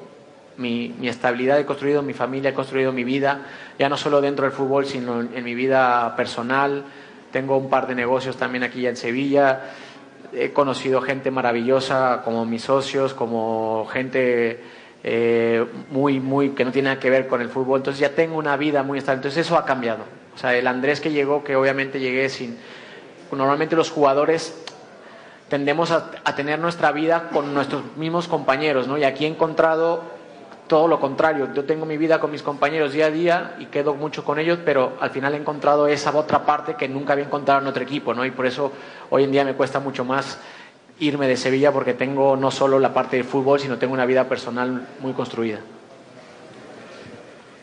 mi, estabilidad, he construido mi familia, he construido mi vida, ya no solo dentro del fútbol, sino en, mi vida personal. Tengo un par de negocios también aquí ya en Sevilla. He conocido gente maravillosa como mis socios, como gente eh, muy, muy que no tiene nada que ver con el fútbol. Entonces ya tengo una vida muy estable. Entonces eso ha cambiado. O sea, el Andrés que llegó, que obviamente llegué sin... Normalmente los jugadores tendemos a, tener nuestra vida con nuestros mismos compañeros, ¿no? Y aquí he encontrado todo lo contrario. Yo tengo mi vida con mis compañeros día a día y quedo mucho con ellos, pero al final he encontrado esa otra parte que nunca había encontrado en otro equipo, ¿no? Y por eso hoy en día me cuesta mucho más irme de Sevilla porque tengo no solo la parte del fútbol, sino tengo una vida personal muy construida.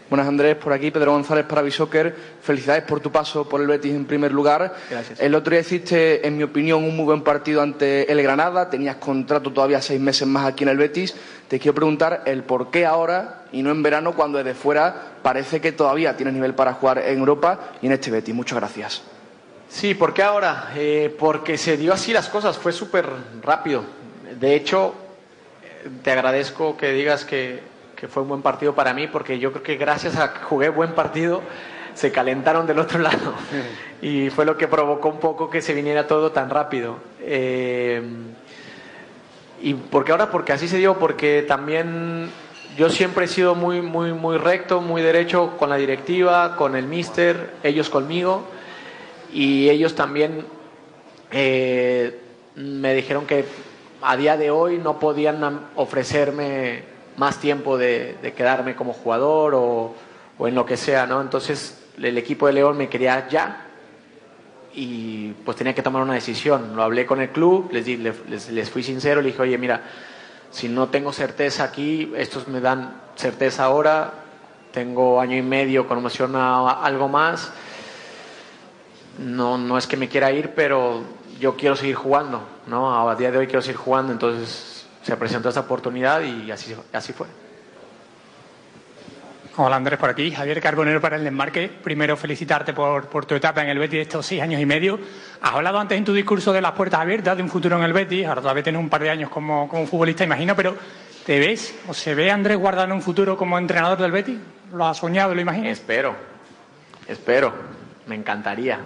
Buenas Andrés, por aquí Pedro González para Bisoccer. Felicidades por tu paso por el Betis en primer lugar. Gracias. El otro día hiciste, en mi opinión, un muy buen partido ante el Granada. Tenías contrato todavía seis meses más aquí en el Betis. Te quiero preguntar el por qué ahora y no en verano cuando desde fuera parece que todavía tienes nivel para jugar en Europa y en este Betis. Muchas gracias. Sí, ¿por qué ahora? Eh, porque se dio así las cosas, fue súper rápido. De hecho, te agradezco que digas que que fue un buen partido para mí, porque yo creo que gracias a que jugué buen partido, se calentaron del otro (laughs) lado. y fue lo que provocó un poco que se viniera todo tan rápido. Eh, y porque ahora, porque así se dio, porque también yo siempre he sido muy, muy, muy recto, muy derecho con la directiva, con el mister, ellos conmigo, y ellos también eh, me dijeron que a día de hoy no podían ofrecerme más tiempo de, quedarme como jugador o, en lo que sea, ¿no? Entonces el equipo de León me quería ya y pues tenía que tomar una decisión. Lo hablé con el club, les, les, les, fui sincero, le dije, oye, mira, si no tengo certeza aquí, estos me dan certeza ahora, tengo año y medio con emoción algo más, no, no es que me quiera ir, pero yo quiero seguir jugando, ¿no? A día de hoy quiero seguir jugando, entonces se presentó esa oportunidad y así, así fue. Hola Andrés, por aquí. Javier Carbonero para el desmarque. Primero felicitarte por, por, tu etapa en el Betis de estos seis años y medio. Has hablado antes en tu discurso de las puertas abiertas, de un futuro en el Betis. Ahora todavía tienes un par de años como, como futbolista, imagino, pero ¿te ves o se ve Andrés guardando un futuro como entrenador del Betis? ¿Lo has soñado, lo imaginas? Espero, espero. Me encantaría.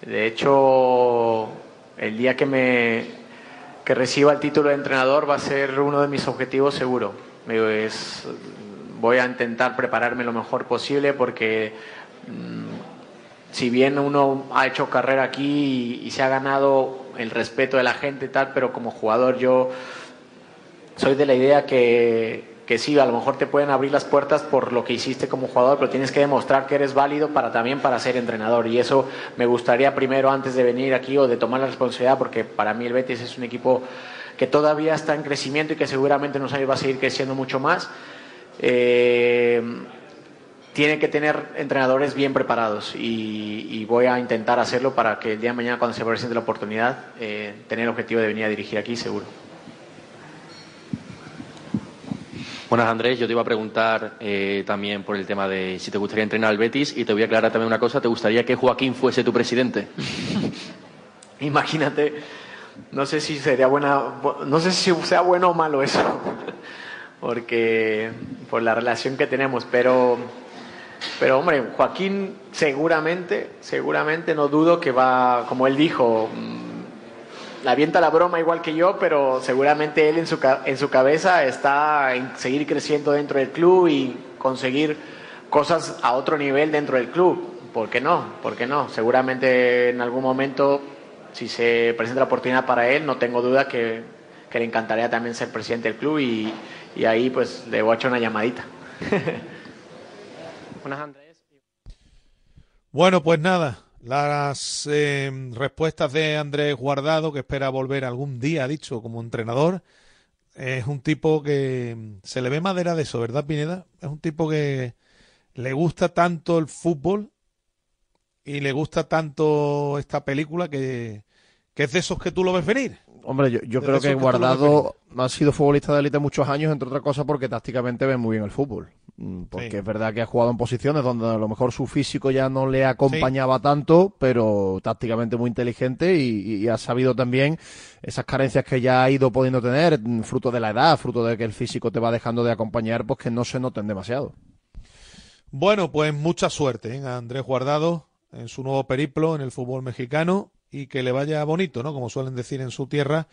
De hecho, el día que me, que reciba el título de entrenador va a ser uno de mis objetivos seguro. Es, voy a intentar prepararme lo mejor posible porque mm, si bien uno ha hecho carrera aquí y, se ha ganado el respeto de la gente y tal, pero como jugador yo soy de la idea que, que sí, a lo mejor te pueden abrir las puertas por lo que hiciste como jugador, pero tienes que demostrar que eres válido para también para ser entrenador. Y eso me gustaría primero antes de venir aquí o de tomar la responsabilidad, porque para mí el Betis es un equipo que todavía está en crecimiento y que seguramente nos va a seguir creciendo mucho más. Eh, tiene que tener entrenadores bien preparados y, voy a intentar hacerlo para que el día de mañana cuando se presente la oportunidad eh, tener el objetivo de venir a dirigir aquí seguro. Buenas Andrés, yo te iba a preguntar eh, también por el tema de si te gustaría entrenar al Betis y te voy a aclarar también una cosa, ¿te gustaría que Joaquín fuese tu presidente? (laughs) Imagínate, no sé si sería buena, no sé si sea bueno o malo eso, (laughs) porque por la relación que tenemos, pero pero hombre, Joaquín seguramente, seguramente no dudo que va, como él dijo, avienta la broma igual que yo, pero seguramente él en su, en su cabeza está en seguir creciendo dentro del club y conseguir cosas a otro nivel dentro del club. ¿Por qué no? ¿Por qué no? Seguramente en algún momento, si se presenta la oportunidad para él, no tengo duda que, que le encantaría también ser presidente del club y, y ahí pues le voy a echar una llamadita. (laughs) Bueno, pues nada, las em, respuestas de Andrés Guardado, que espera volver algún día, ha dicho, como entrenador. Es un tipo que em, se le ve madera de eso, ¿verdad, Pineda? Es un tipo que le gusta tanto el fútbol y le gusta tanto esta película que, que es de esos que tú lo ves venir. Hombre, yo, creo que Guardado ha sido futbolista de élite muchos años, entre otras cosas porque tácticamente ve muy bien el fútbol. Mm, porque es verdad que ha jugado en posiciones donde a lo mejor su físico ya no le acompañaba tanto, pero tácticamente muy inteligente y, ha sabido también esas carencias que ya ha ido pudiendo tener, mm, fruto de la edad, fruto de que el físico te va dejando de acompañar, pues que no se noten demasiado. Bueno, pues mucha suerte ¿eh? a Andrés Guardado en su nuevo periplo en el fútbol mexicano y que le vaya bonito, ¿no? Como suelen decir en su tierra,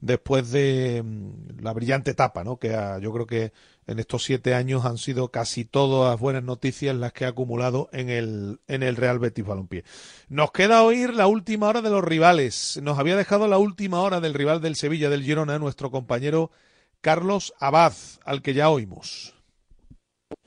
después de mm, la brillante etapa, ¿no? Que yo creo que en estos siete años han sido casi todas buenas noticias las que ha acumulado en el, en el Real Betis Balompié. Nos queda oír la última hora de los rivales. Nos había dejado la última hora del rival del Sevilla, del Girona, nuestro compañero Carlos Abad, al que ya oímos.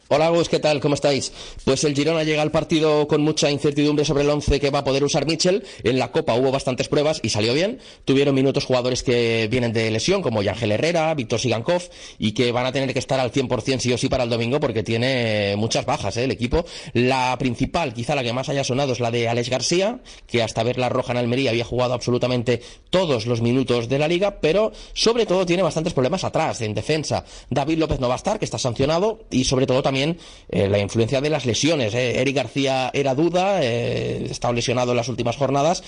Hola Gus, ¿qué tal? ¿Cómo estáis? Pues el Girona llega al partido con mucha incertidumbre sobre el once que va a poder usar Mitchell. En la Copa hubo bastantes pruebas y salió bien. Tuvieron minutos jugadores que vienen de lesión, como Yangel Herrera, Víctor Sigankov, y que van a tener que estar al 100% sí o sí para el domingo porque tiene muchas bajas ¿eh? el equipo. La principal, quizá la que más haya sonado, es la de Alex García, que hasta ver la roja en Almería había jugado absolutamente todos los minutos de la liga, pero sobre todo tiene bastantes problemas atrás, en defensa. David López no va a estar, que está sancionado, y sobre todo también eh, la influencia de las lesiones. Eh. Eric García era duda, eh, estaba lesionado en las últimas jornadas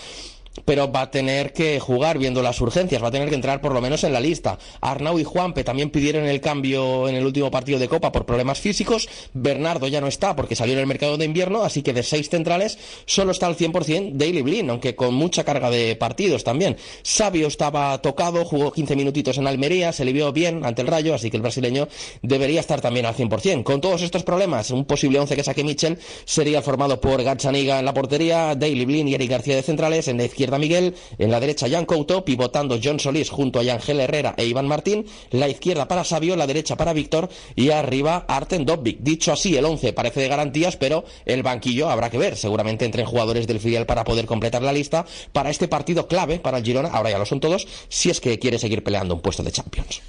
pero va a tener que jugar viendo las urgencias, va a tener que entrar por lo menos en la lista. Arnau y Juanpe también pidieron el cambio en el último partido de Copa por problemas físicos. Bernardo ya no está porque salió en el mercado de invierno, así que de seis centrales solo está al 100% Daily Blin, aunque con mucha carga de partidos también. Sabio estaba tocado, jugó 15 minutitos en Almería, se le vio bien ante el Rayo, así que el brasileño debería estar también al 100%. Con todos estos problemas, un posible 11 que saque Mitchell sería formado por Gachaniga en la portería, Daily Blin y Eric García de centrales, en la izquierda izquierda Miguel, en la derecha Jan Couto, pivotando John Solís junto a Ángel Herrera e Iván Martín, la izquierda para Sabio, la derecha para Víctor y arriba Arten Dobbik. Dicho así, el 11 parece de garantías, pero el banquillo habrá que ver. Seguramente entren jugadores del filial para poder completar la lista para este partido clave para el Girona, ahora ya lo son todos, si es que quiere seguir peleando un puesto de Champions.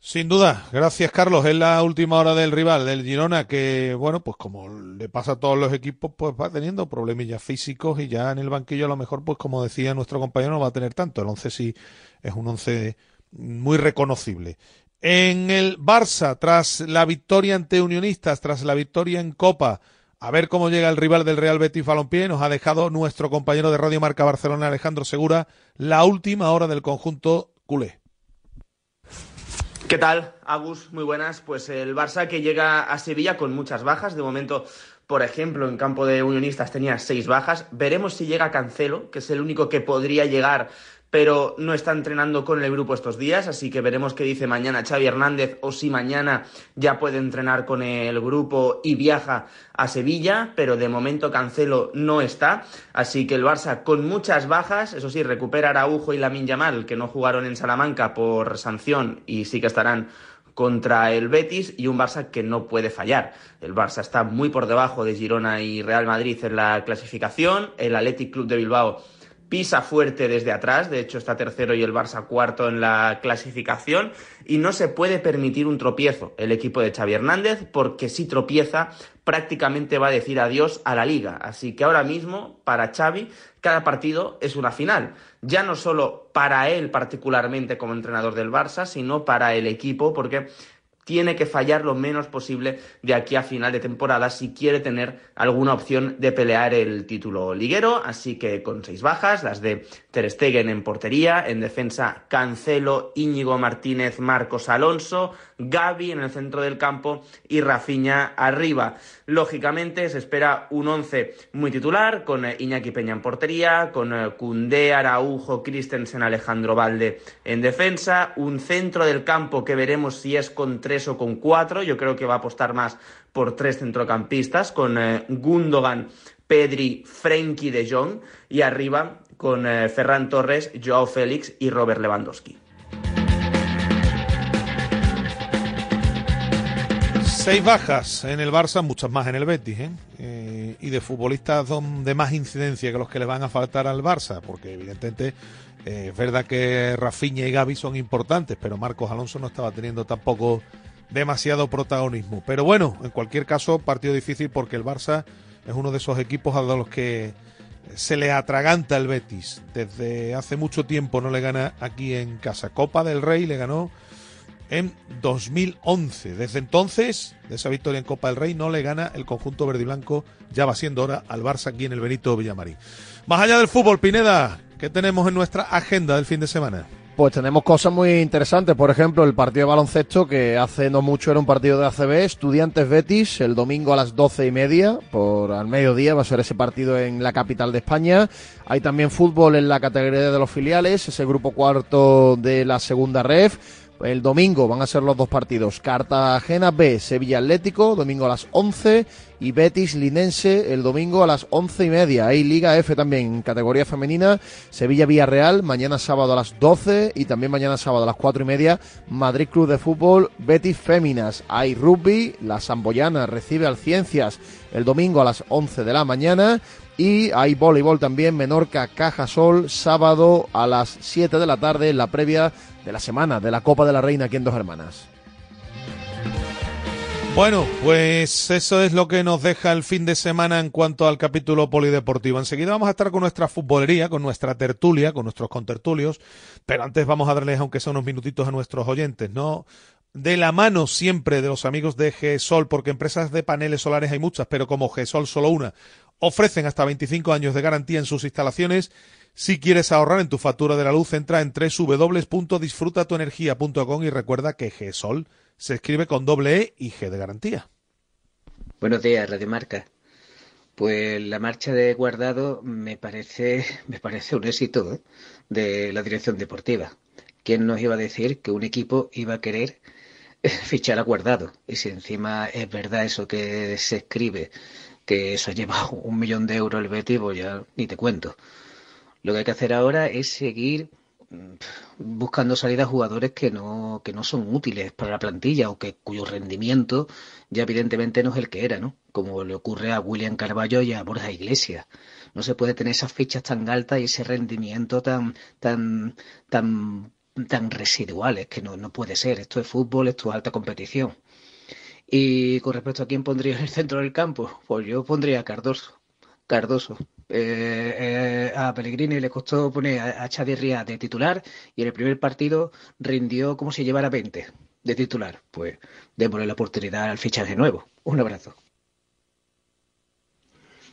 Sin duda, gracias Carlos. Es la última hora del rival, del Girona, que bueno, pues como le pasa a todos los equipos, pues va teniendo problemillas físicos y ya en el banquillo a lo mejor, pues como decía nuestro compañero, no va a tener tanto. El once sí es un once muy reconocible. En el Barça, tras la victoria ante Unionistas, tras la victoria en Copa, a ver cómo llega el rival del Real Betis Balompié, nos ha dejado nuestro compañero de Radio Marca Barcelona, Alejandro Segura, la última hora del conjunto culé. ¿Qué tal, Agus? Muy buenas. Pues el Barça que llega a Sevilla con muchas bajas. De momento, por ejemplo, en campo de unionistas tenía seis bajas. Veremos si llega Cancelo, que es el único que podría llegar pero no está entrenando con el grupo estos días, así que veremos qué dice mañana Xavi Hernández o si mañana ya puede entrenar con el grupo y viaja a Sevilla, pero de momento Cancelo no está, así que el Barça con muchas bajas, eso sí, recupera Araujo y Lamin Yamal, que no jugaron en Salamanca por sanción y sí que estarán contra el Betis y un Barça que no puede fallar. El Barça está muy por debajo de Girona y Real Madrid en la clasificación, el Athletic Club de Bilbao pisa fuerte desde atrás, de hecho está tercero y el Barça cuarto en la clasificación. Y no se puede permitir un tropiezo el equipo de Xavi Hernández porque si tropieza prácticamente va a decir adiós a la liga, así que ahora mismo para Xavi cada partido es una final, ya no solo para él particularmente como entrenador del Barça, sino para el equipo porque tiene que fallar lo menos posible de aquí a final de temporada si quiere tener alguna opción de pelear el título liguero. Así que con seis bajas, las de Ter Stegen en portería, en defensa Cancelo, Íñigo Martínez, Marcos Alonso, Gaby en el centro del campo y Rafinha arriba. Lógicamente se espera un once muy titular con eh, Iñaki Peña en portería, con Cundé, eh, Araujo, Christensen, Alejandro Valde en defensa, un centro del campo que veremos si es con tres o con cuatro. Yo creo que va a apostar más por tres centrocampistas con eh, Gundogan, Pedri, Frenkie de Jong y arriba con Ferran Torres, Joao Félix y Robert Lewandowski. Seis bajas en el Barça, muchas más en el Betis, ¿eh? Eh, y de futbolistas de más incidencia que los que le van a faltar al Barça, porque evidentemente eh, es verdad que Rafinha y Gaby son importantes, pero Marcos Alonso no estaba teniendo tampoco demasiado protagonismo. Pero bueno, en cualquier caso, partido difícil porque el Barça es uno de esos equipos a los que se le atraganta el Betis. Desde hace mucho tiempo no le gana aquí en casa. Copa del Rey le ganó en 2011. Desde entonces, de esa victoria en Copa del Rey, no le gana el conjunto verde y blanco. Ya va siendo hora al Barça aquí en el Benito Villamarín. Más allá del fútbol, Pineda, ¿qué tenemos en nuestra agenda del fin de semana? Pues tenemos cosas muy interesantes, por ejemplo, el partido de baloncesto, que hace no mucho era un partido de ACB, Estudiantes Betis, el domingo a las doce y media, por al mediodía va a ser ese partido en la capital de España. Hay también fútbol en la categoría de los filiales, ese grupo cuarto de la segunda ref. El domingo van a ser los dos partidos. Cartagena B, Sevilla Atlético, domingo a las 11. Y Betis Linense, el domingo a las once y media. Hay Liga F también, categoría femenina. Sevilla Villarreal, mañana sábado a las 12. Y también mañana sábado a las cuatro y media. Madrid Club de Fútbol, Betis Féminas. Hay rugby, la Samboyana recibe al Ciencias el domingo a las 11 de la mañana. Y hay voleibol también, Menorca Cajasol, sábado a las 7 de la tarde, en la previa de la semana de la Copa de la Reina aquí en Dos Hermanas. Bueno, pues eso es lo que nos deja el fin de semana en cuanto al capítulo polideportivo. Enseguida vamos a estar con nuestra futbolería, con nuestra tertulia, con nuestros contertulios, pero antes vamos a darles, aunque sea unos minutitos, a nuestros oyentes, ¿no? De la mano siempre de los amigos de GESOL, porque empresas de paneles solares hay muchas, pero como GESOL solo una, ofrecen hasta 25 años de garantía en sus instalaciones. Si quieres ahorrar en tu factura de la luz, entra en www.disfrutatuenergia.com y recuerda que GESOL se escribe con doble E y G de garantía. Buenos días, Radio Marca. Pues la marcha de Guardado me parece, (laughs) me parece un éxito ¿eh? de la dirección deportiva. ¿Quién nos iba a decir que un equipo iba a querer (laughs) fichar a Guardado? Y si encima es verdad eso que se escribe, que eso lleva un millón de euros el Betis, pues ya ni te cuento. Lo que hay que hacer ahora es seguir buscando salidas a jugadores que no, que no son útiles para la plantilla o que cuyo rendimiento ya evidentemente no es el que era, ¿no? Como le ocurre a William Carballo y a Borja Iglesias. No se puede tener esas fichas tan altas y ese rendimiento tan, tan, tan, tan residuales, que no, no puede ser. Esto es fútbol, esto es alta competición. Y con respecto a quién pondría en el centro del campo, pues yo pondría a Cardoso. Cardoso. Eh, eh, a Pellegrini le costó poner a, a de titular y en el primer partido rindió como si llevara 20 de titular. Pues démosle la oportunidad al fichaje nuevo. Un abrazo.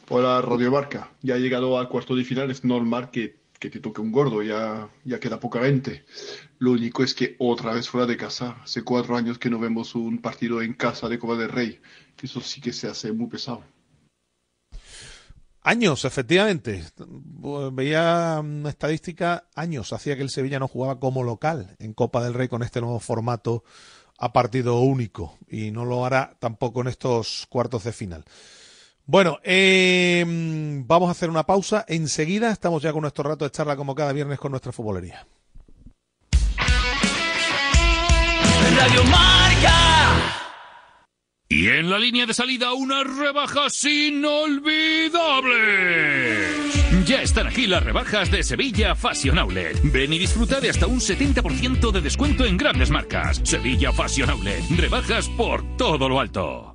Hola, Radio Marca. Ya ha llegado al cuarto de final, es normal que, que te toque un gordo, ya, ya queda poca gente. Lo único es que otra vez fuera de casa, hace cuatro años que no vemos un partido en casa de Copa del Rey. Eso sí que se hace muy pesado. Años, efectivamente. Veía una estadística, años hacía que el Sevilla no jugaba como local en Copa del Rey con este nuevo formato a partido único y no lo hará tampoco en estos cuartos de final. Bueno, em, vamos a hacer una pausa. Enseguida estamos ya con nuestro rato de charla como cada viernes con nuestra futbolería. Radio Marca. Y en la línea de salida, unas rebajas inolvidables. Ya están aquí las rebajas de Sevilla Fashion Outlet. Ven y disfruta de hasta un 70% de descuento en grandes marcas. Sevilla Fashion Outlet. Rebajas por todo lo alto.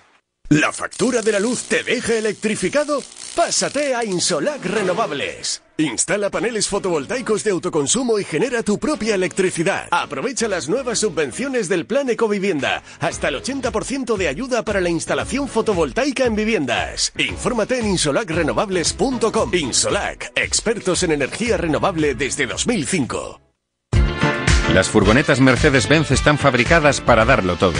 ¿La factura de la luz te deja electrificado? Pásate a Insolac Renovables. Instala paneles fotovoltaicos de autoconsumo y genera tu propia electricidad. Aprovecha las nuevas subvenciones del Plan Ecovivienda. Hasta el 80% de ayuda para la instalación fotovoltaica en viviendas. Infórmate en insolacrenovables.com. Insolac, expertos en energía renovable desde 2005. Las furgonetas Mercedes-Benz están fabricadas para darlo todo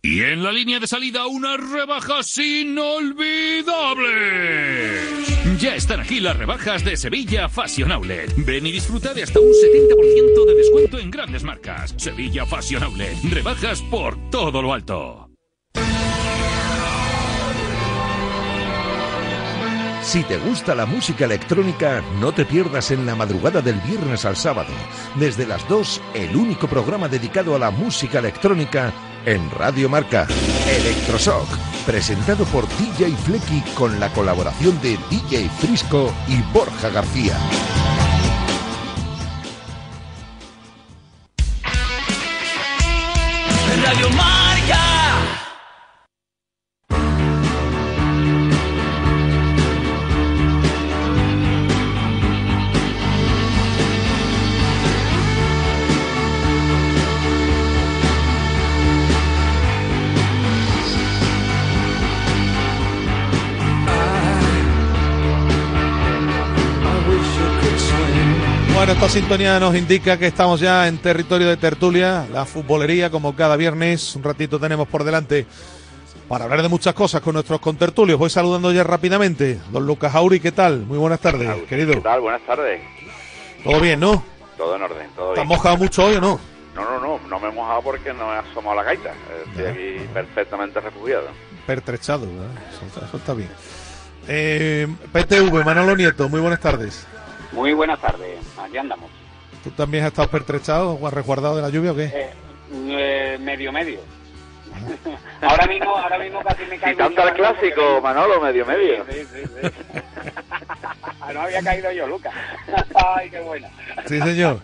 Y en la línea de salida unas rebajas inolvidables. Ya están aquí las rebajas de Sevilla Fashion Outlet. Ven y disfruta de hasta un 70% de descuento en grandes marcas. Sevilla Fashion Outlet. Rebajas por todo lo alto. Si te gusta la música electrónica, no te pierdas en la madrugada del viernes al sábado, desde las 2, el único programa dedicado a la música electrónica en Radio Marca, Electroshock, presentado por DJ Flecky con la colaboración de DJ Frisco y Borja García. Radio Marca. Bueno, esta sintonía nos indica que estamos ya en territorio de tertulia, la futbolería, como cada viernes. Un ratito tenemos por delante para hablar de muchas cosas con nuestros contertulios. Voy saludando ya rápidamente. Don Lucas Auri, ¿qué tal? Muy buenas tardes, querido. ¿Qué tal? Buenas tardes. ¿Todo bien, no? Todo en orden, todo bien. ¿Te has mojado mucho hoy o no? No, no, no, no me he mojado porque no he asomado la gaita. Estoy aquí perfectamente refugiado. Pertrechado, Eso, eso, está bien. Eh, PTV, Manolo Nieto, muy buenas tardes. Muy buenas tardes, aquí andamos. ¿Tú también has estado pertrechado o has resguardado de la lluvia o qué? Eh, eh, medio, medio. (laughs) ahora mismo, ahora mismo casi me caigo. tanto el clásico, Manolo, medio, medio. Sí, sí, sí. (laughs) no había caído yo, Lucas. (laughs) Ay, qué buena. Sí, señor.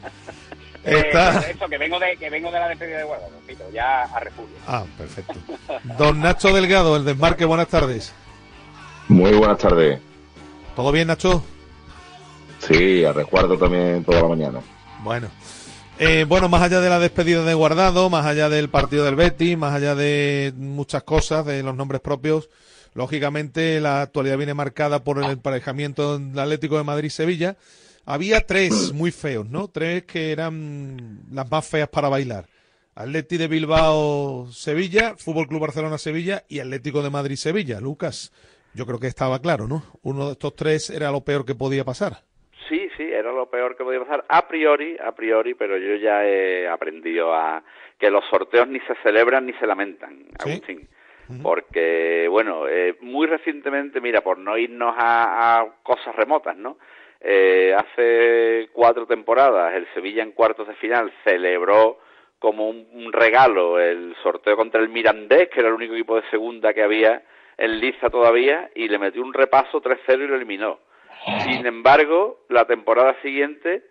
Eh, Está... Eso, que vengo de, que vengo de la despedida de Guadalajara, ya a refugio. Ah, perfecto. Don Nacho Delgado, el desmarque, buenas tardes. Muy buenas tardes. ¿Todo bien, Nacho? Sí, a resguardo también toda la mañana. Bueno. Eh, bueno, más allá de la despedida de Guardado, más allá del partido del Betis, más allá de muchas cosas, de los nombres propios, lógicamente la actualidad viene marcada por el emparejamiento del Atlético de Madrid-Sevilla. Había tres muy feos, ¿no? Tres que eran las más feas para bailar. Atleti de Bilbao-Sevilla, Fútbol Club Barcelona-Sevilla y Atlético de Madrid-Sevilla. Lucas, yo creo que estaba claro, ¿no? Uno de estos tres era lo peor que podía pasar. Era lo peor que podía pasar a priori, a priori, pero yo ya he aprendido a que los sorteos ni se celebran ni se lamentan, Agustín. Porque, bueno, eh, muy recientemente, mira, por no irnos a, a cosas remotas, ¿no? Eh, hace cuatro temporadas el Sevilla en cuartos de final celebró como un, un, regalo el sorteo contra el Mirandés, que era el único equipo de segunda que había en Liza todavía, y le metió un repaso 3-0 y lo eliminó. Sin embargo, la temporada siguiente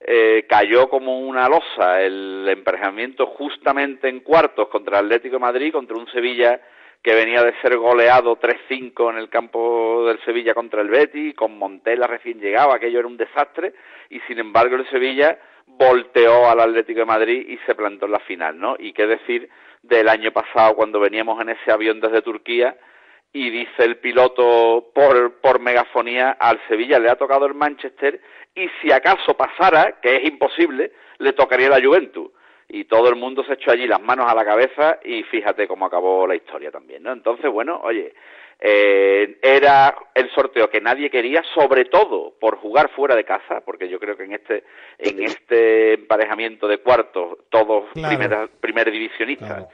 eh, cayó como una losa el emparejamiento justamente en cuartos contra el Atlético de Madrid, contra un Sevilla que venía de ser goleado 3-5 en el campo del Sevilla contra el Betis, con Montela recién llegaba, aquello era un desastre, y sin embargo el Sevilla volteó al Atlético de Madrid y se plantó en la final, ¿no? Y qué decir del año pasado cuando veníamos en ese avión desde Turquía y dice el piloto por, por megafonía al Sevilla le ha tocado el Manchester y si acaso pasara, que es imposible, le tocaría la Juventus. Y todo el mundo se echó allí las manos a la cabeza y fíjate cómo acabó la historia también, ¿no? Entonces, bueno, oye, eh, era el sorteo que nadie quería, sobre todo por jugar fuera de casa, porque yo creo que en este en este emparejamiento de cuartos, todos primer divisionistas,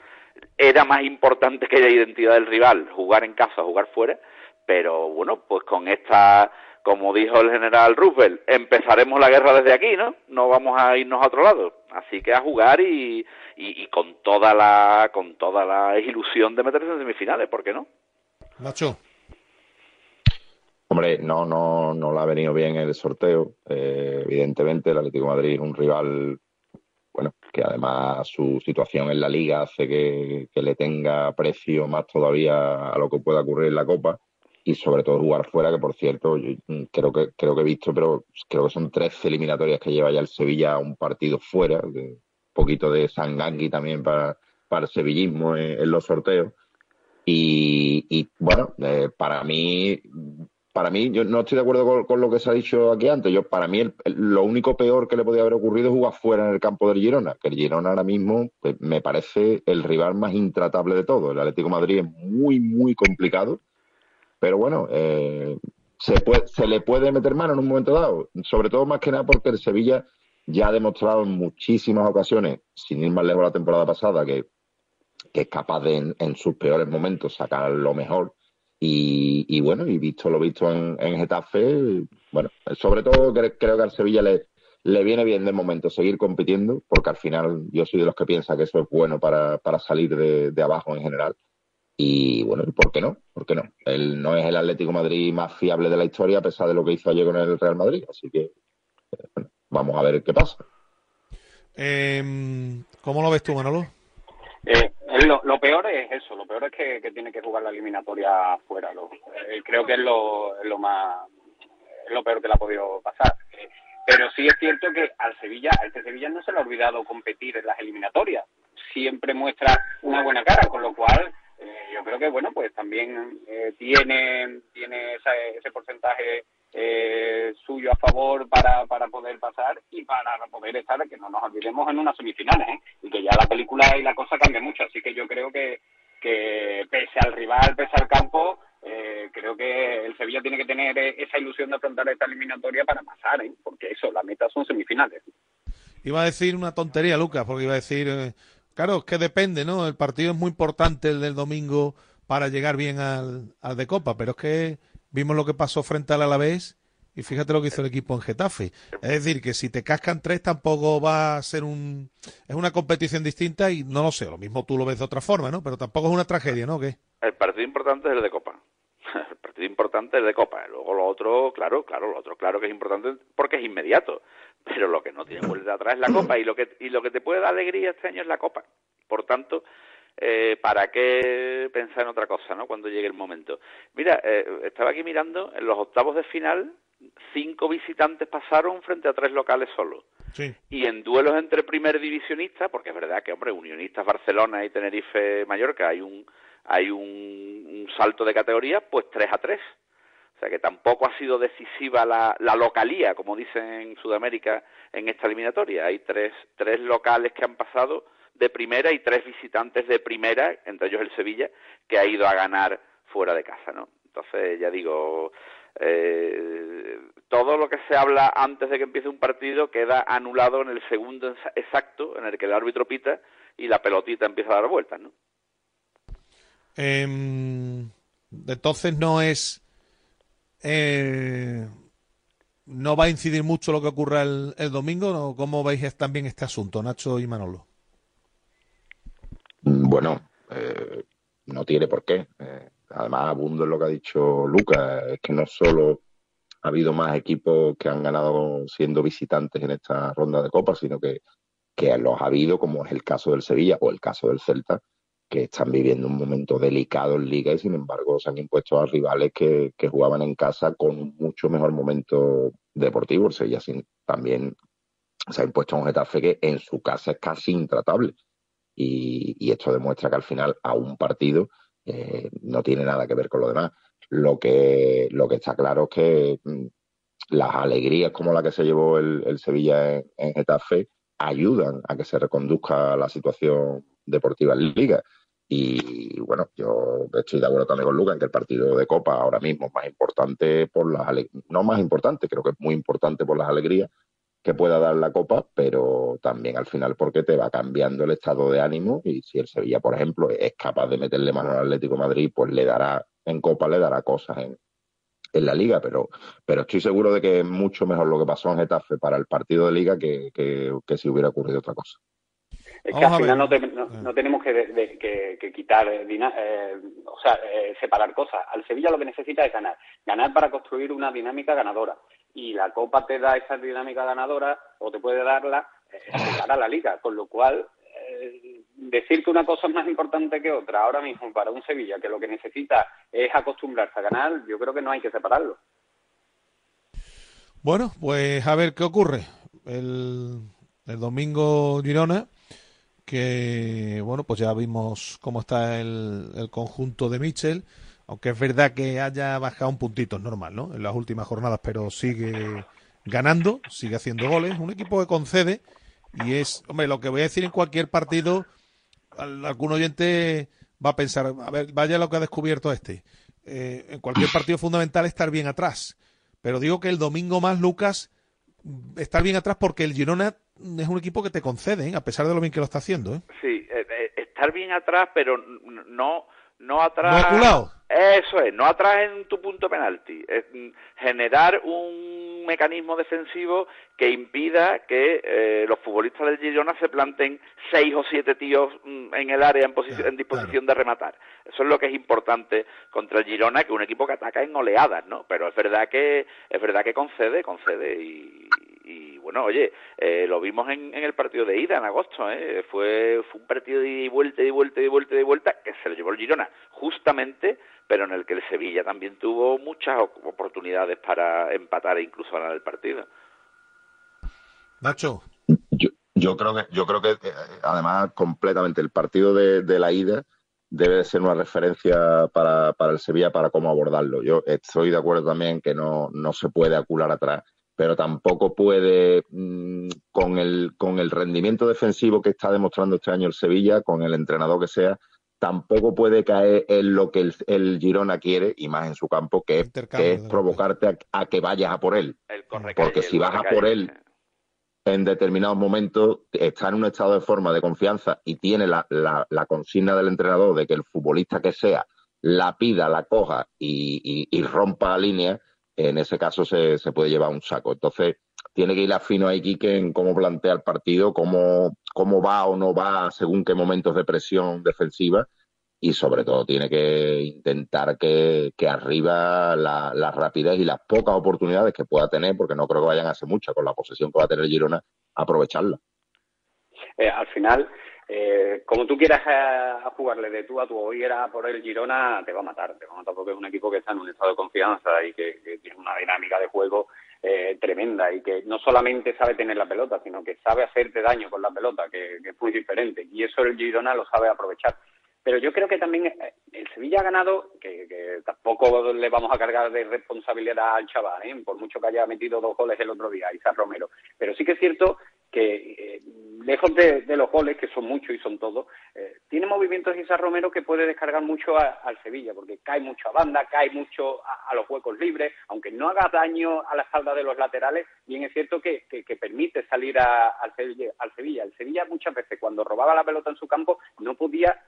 era más importante que la identidad del rival, jugar en casa, jugar fuera, pero bueno, pues con esta, como dijo el general Roosevelt, empezaremos la guerra desde aquí, ¿no? No vamos a irnos a otro lado, así que a jugar y, y, con toda la con toda la ilusión de meterse en semifinales, ¿por qué no? Nacho. Hombre, no, no, no le ha venido bien el sorteo. Eh, evidentemente, el Atlético de Madrid es un rival bueno, que además su situación en la liga hace que, le tenga precio más todavía a lo que pueda ocurrir en la Copa y sobre todo jugar fuera, que por cierto, mm, creo que creo que he visto, pero creo que son tres eliminatorias que lleva ya el Sevilla un partido fuera, un poquito de Sangangui también para, para el sevillismo en, los sorteos. Y, bueno, eh, para mí para mí, yo no estoy de acuerdo con, lo que se ha dicho aquí antes. Yo, para mí, lo único peor que le podía haber ocurrido es jugar fuera en el campo del Girona, que el Girona ahora mismo pues, me parece el rival más intratable de todo. El Atlético Madrid es muy, muy complicado, pero bueno, eh, se, puede, se le puede meter mano en un momento dado, sobre todo más que nada porque el Sevilla ya ha demostrado en muchísimas ocasiones, sin ir más lejos la temporada pasada, que, es capaz de en sus peores momentos sacar lo mejor y, bueno, y visto lo visto en, Getafe, bueno, sobre todo creo, que al Sevilla le, le viene bien de momento seguir compitiendo, porque al final yo soy de los que piensa que eso es bueno para, para salir de, abajo en general. Y bueno, ¿por qué no? ¿Por qué no? Él no es el Atlético Madrid más fiable de la historia a pesar de lo que hizo ayer con el Real Madrid. Así que, bueno, vamos a ver qué pasa. Eh, ¿Cómo lo ves tú, Manolo? Eh, lo, peor es eso, lo peor es que, tiene que jugar la eliminatoria afuera. Eh, creo que es lo, lo más es lo peor que le ha podido pasar. Eh, pero sí es cierto que al Sevilla, a este Sevilla no se le ha olvidado competir en las eliminatorias. Siempre muestra una buena cara, con lo cual yo creo que bueno, pues también tiene tiene ese porcentaje eh, suyo a favor para, para poder pasar y para poder estar, que no nos olvidemos, en unas semifinales, ¿eh? y que ya la película y la cosa cambia mucho. Así que yo creo que, que pese al rival, pese al campo, eh, creo que el Sevilla tiene que tener esa ilusión de afrontar esta eliminatoria para pasar, ¿eh? porque eso, la meta son semifinales. Iba a decir una tontería, Lucas, porque iba a decir, eh, claro, es que depende, ¿no? El partido es muy importante, el del domingo, para llegar bien al, al de Copa, pero es que Vimos lo que pasó frente al Alavés y fíjate lo que hizo el equipo en Getafe. Es decir, que si te cascan tres tampoco va a ser un... Es una competición distinta y no lo sé, lo mismo tú lo ves de otra forma, ¿no? Pero tampoco es una tragedia, ¿no? ¿Qué? El partido importante es el de Copa. (laughs) El partido importante es el de Copa. Luego lo otro, claro, claro, lo otro claro que es importante porque es inmediato. Pero lo que no tiene vuelta atrás es la Copa y lo que, y lo que te puede dar alegría este año es la Copa. Por tanto, eh, ¿para qué pensar en otra cosa, ¿no? Cuando llegue el momento. Mira, eh, estaba aquí mirando, en los octavos de final, cinco visitantes pasaron frente a tres locales solo. Y en duelos entre primer divisionistas, porque es verdad que, hombre, Unionistas Barcelona y Tenerife Mallorca hay un, hay un, salto de categoría, pues tres a tres. O sea que tampoco ha sido decisiva la, la localía, como dicen en Sudamérica, en esta eliminatoria. Hay tres, tres locales que han pasado de primera y tres visitantes de primera, entre ellos el Sevilla, que ha ido a ganar fuera de casa, ¿no? Entonces, ya digo, eh, todo lo que se habla antes de que empiece un partido queda anulado en el segundo exacto en el que el árbitro pita y la pelotita empieza a dar vueltas, ¿no? Em, entonces no es... Eh, no va a incidir mucho lo que ocurra el, el domingo, ¿no? ¿Cómo veis también este asunto, Nacho y Manolo? Bueno, eh, no tiene por qué. Eh, además, abundo en lo que ha dicho Lucas, es que no solo ha habido más equipos que han ganado siendo visitantes en esta ronda de Copa, sino que, que los ha habido, como es el caso del Sevilla o el caso del Celta, que están viviendo un momento delicado en Liga y sin embargo se han impuesto a rivales que, jugaban en casa con mucho mejor momento deportivo. El Sevilla también se ha impuesto a un Getafe que en su casa es casi intratable y, esto demuestra que al final a un partido eh, no tiene nada que ver con lo demás. Lo que, lo que está claro es que mm, las alegrías como la que se llevó el, Sevilla en, Getafe ayudan a que se reconduzca la situación deportiva en Liga. Y bueno, yo estoy de acuerdo también con Luca en que el partido de Copa ahora mismo es más importante por las no más importante, creo que es muy importante por las alegrías que pueda dar la Copa, pero también al final porque te va cambiando el estado de ánimo y si el Sevilla, por ejemplo, es capaz de meterle mano al Atlético Madrid, pues le dará en Copa, le dará cosas en, en la Liga, pero, pero estoy seguro de que es mucho mejor lo que pasó en Getafe para el partido de Liga que, que si hubiera ocurrido otra cosa. Es que al final no, tenemos que, quitar, eh, eh, o sea, eh, separar cosas. Al Sevilla lo que necesita es ganar. Ganar para construir una dinámica ganadora. Y la Copa te da esa dinámica ganadora, o te puede darla, (laughs) para la Liga. Con lo cual, decir que una cosa es más importante que otra ahora mismo para un Sevilla que lo que necesita es acostumbrarse a ganar, yo creo que no hay que separarlo. Bueno, pues a ver qué ocurre. El, el domingo Girona que bueno, pues ya vimos cómo está el, conjunto de Mitchell, aunque es verdad que haya bajado un puntito, es normal, ¿no? En las últimas jornadas, pero sigue ganando, sigue haciendo goles, un equipo que concede y es, hombre, lo que voy a decir en cualquier partido, algún oyente va a pensar, a ver, vaya lo que ha descubierto este. Eh, en cualquier partido fundamental estar bien atrás, pero digo que el domingo más, Lucas, estar bien atrás porque el Girona es un equipo que te concede, ¿eh? a pesar de lo bien que lo está haciendo. ¿eh? Sí, eh, estar bien atrás, pero no no atrás. No Eso es, no atrás en tu punto penalti. Es generar un mecanismo defensivo que impida que los futbolistas del Girona se planten seis o siete tíos mm, en el área en, en disposición de rematar. Eso es lo que es importante contra el Girona, que es un equipo que ataca en oleadas, ¿no? Pero es verdad que es verdad que concede, concede y, y bueno, oye, eh, lo vimos en, el partido de ida en agosto, ¿eh? fue, fue un partido de vuelta, de vuelta, de vuelta, de vuelta, que se lo llevó el Girona, justamente, pero en el que el Sevilla también tuvo muchas oportunidades para empatar e incluso ganar el partido. Nacho. Yo, yo creo que, yo creo que además completamente el partido de, de la ida debe ser una referencia para, para el Sevilla para cómo abordarlo. Yo estoy de acuerdo también que no, no se puede acular atrás pero tampoco puede, mm, con, el, con el rendimiento defensivo que está demostrando este año el Sevilla, con el entrenador que sea, tampoco puede caer en lo que el, Girona quiere, y más en su campo, que es, provocarte a, que vayas a por él. Porque si vas a por él en determinados momentos, está en un estado de forma de confianza y tiene la, la, consigna del entrenador de que el futbolista que sea la pida, la coja y, y rompa la línea, en ese caso se, se puede llevar un saco. Entonces, tiene que ir afino ahí Quique en cómo plantea el partido, cómo, cómo va o no va según qué momentos de presión defensiva y sobre todo tiene que intentar que, que arriba la, la, rapidez y las pocas oportunidades que pueda tener, porque no creo que vayan a hacer muchas con la posesión que va a tener Girona, aprovecharla. Eh, al final, eh, como tú quieras eh, jugarle de tú a tu o ir a por el Girona, te va a matar, te va a matar porque es un equipo que está en un estado de confianza y que, tiene una dinámica de juego eh, tremenda y que no solamente sabe tener la pelota, sino que sabe hacerte daño con la pelota, que, es muy diferente. Y eso el Girona lo sabe aprovechar. Pero yo creo que también eh, el Sevilla ha ganado, que, que tampoco le vamos a cargar de responsabilidad al chaval, ¿eh? por mucho que haya metido dos goles el otro día, Isaac Romero. Pero sí que es cierto que lejos de, los goles, que son muchos y son todos, eh, tiene movimientos Isa Romero que puede descargar mucho al Sevilla, porque cae mucho a banda, cae mucho a, los huecos libres, aunque no haga daño a la espalda de los laterales, bien es cierto que, permite salir al, Sevilla, al Sevilla. El Sevilla muchas veces cuando robaba la pelota en su campo no podía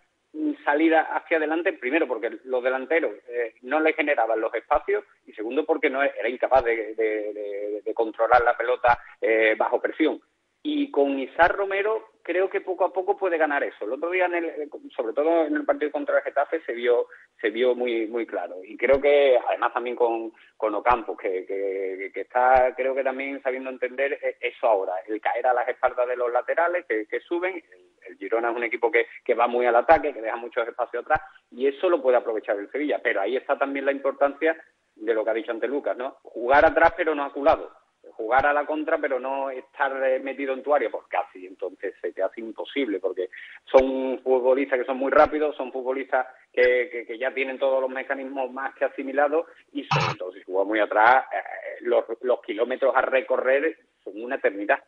salir hacia adelante, primero porque los delanteros eh, no le generaban los espacios y segundo porque no era incapaz de, controlar la pelota eh, bajo presión y con Isar Romero creo que poco a poco puede ganar eso. El otro día, en el, sobre todo en el partido contra el Getafe, se vio se vio muy muy claro. Y creo que, además también con, con Ocampo, que, está creo que también sabiendo entender e, eso ahora, el caer a las espaldas de los laterales que, suben. El, Girona es un equipo que, va muy al ataque, que deja muchos espacios atrás, y eso lo puede aprovechar el Sevilla. Pero ahí está también la importancia de lo que ha dicho ante Lucas, ¿no? Jugar atrás pero no aculado jugar a la contra, pero no estar eh, metido en tu área, pues casi, entonces se te hace imposible, porque son futbolistas que son muy rápidos, son futbolistas que, que, ya tienen todos los mecanismos más que asimilados, y sobre todo si juega muy atrás, eh, los, los kilómetros a recorrer son una eternidad.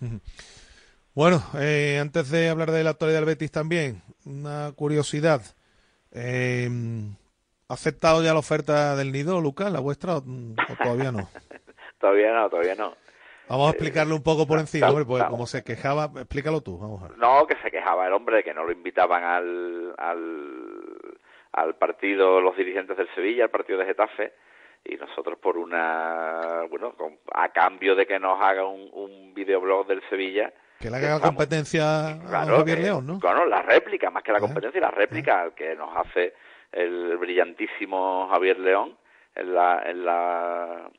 (laughs) Bueno, eh, antes de hablar de la actualidad del Betis también, una curiosidad. Eh, ¿Ha aceptado ya la oferta del Nido, Lucas, la vuestra, o, todavía no? (laughs) todavía no, todavía no. Vamos a explicarle un poco por encima, hombre, pues como se quejaba, explícalo tú, vamos a ver. No, que se quejaba el hombre, que no lo invitaban al, al, al partido los dirigentes del Sevilla, al partido de Getafe, y nosotros por una, bueno, a cambio de que nos haga un, un videoblog del Sevilla, que le haga competencia a Javier León, ¿no? Claro, la réplica, más que la competencia, la réplica que nos hace el brillantísimo Javier León en la, en la,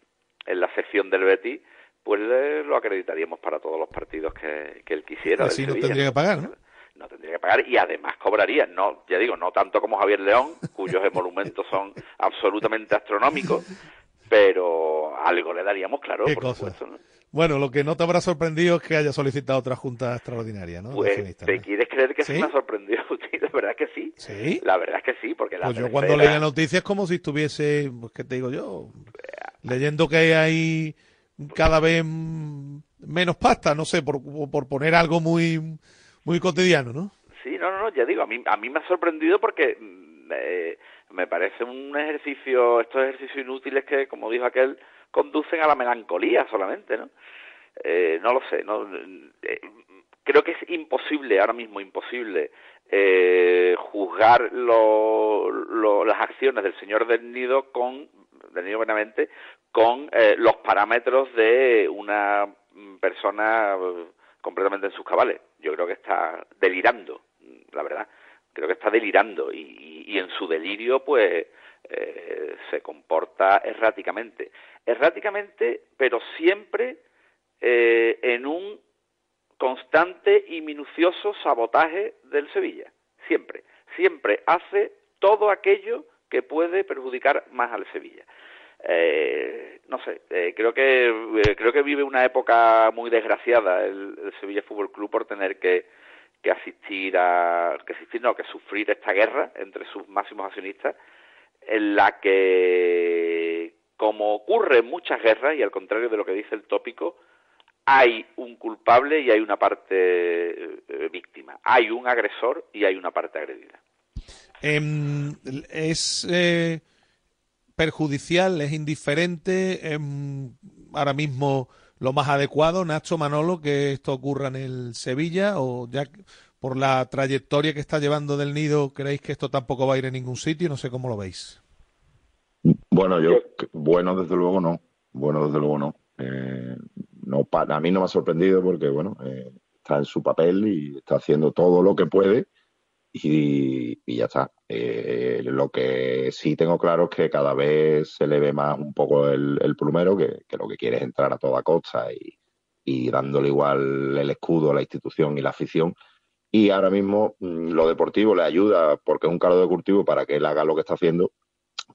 en la sección del Betty, pues lo acreditaríamos para todos los partidos que, que él quisiera. Así no tendría que pagar, ¿no? No tendría que pagar y además cobraría, no, ya digo, no tanto como Javier León, cuyos emolumentos (laughs) son absolutamente astronómicos, pero algo le daríamos, claro, por supuesto. ¿no? Bueno, lo que no te habrá sorprendido es que haya solicitado otra junta extraordinaria, ¿no? Pues, ¿te quieres creer que sí me ha sorprendido? (laughs) la verdad que sí. Sí. La verdad es que sí, porque la Pues yo cuando leí la noticia es como si estuviese, pues, ¿qué te digo yo? Leyendo que hay cada vez menos pasta, no sé, por, por poner algo muy, muy cotidiano, ¿no? Sí, no, no, no, ya digo, a mí, a mí me ha sorprendido porque mm, eh, me parece un ejercicio, estos ejercicios inútiles que, como dijo aquel, conducen a la melancolía solamente, ¿no? Eh, no lo sé, no, eh, creo que es imposible, ahora mismo imposible, eh, juzgar lo, las acciones del señor del Nido con, del Nido Benavente, con eh, los parámetros de una persona completamente en sus cabales. Yo creo que está delirando, la verdad. Creo que está delirando y, y en su delirio, pues, eh, se comporta erráticamente. Erráticamente, pero siempre eh, en un constante y minucioso sabotaje del Sevilla. Siempre. Siempre hace todo aquello que puede perjudicar más al Sevilla. Eh, no sé, creo que creo que vive una época muy desgraciada el, el Sevilla Fútbol Club por tener que, que asistir a que asistir no que sufrir esta guerra entre sus máximos accionistas en la que, como ocurre en muchas guerras, y al contrario de lo que dice el tópico, hay un culpable y hay una parte eh, víctima. Hay un agresor y hay una parte agredida. Em, es eh, perjudicial, es indiferente, em, ahora mismo lo más adecuado, Nacho Manolo, que esto ocurra en el Sevilla o ya por la trayectoria que está llevando del nido, ¿creéis que esto tampoco va a ir a ningún sitio? No sé cómo lo veis. Bueno, yo, bueno, desde luego no. Bueno, desde luego no. Eh, no a mí no me ha sorprendido porque, bueno, eh, está en su papel y está haciendo todo lo que puede y, ya está. Eh, lo que sí tengo claro es que cada vez se le ve más un poco el, plumero, que, lo que quiere es entrar a toda costa y dándole igual el escudo a la institución y la afición y ahora mismo mm, lo deportivo le ayuda porque es un caldo de cultivo para que él haga lo que está haciendo,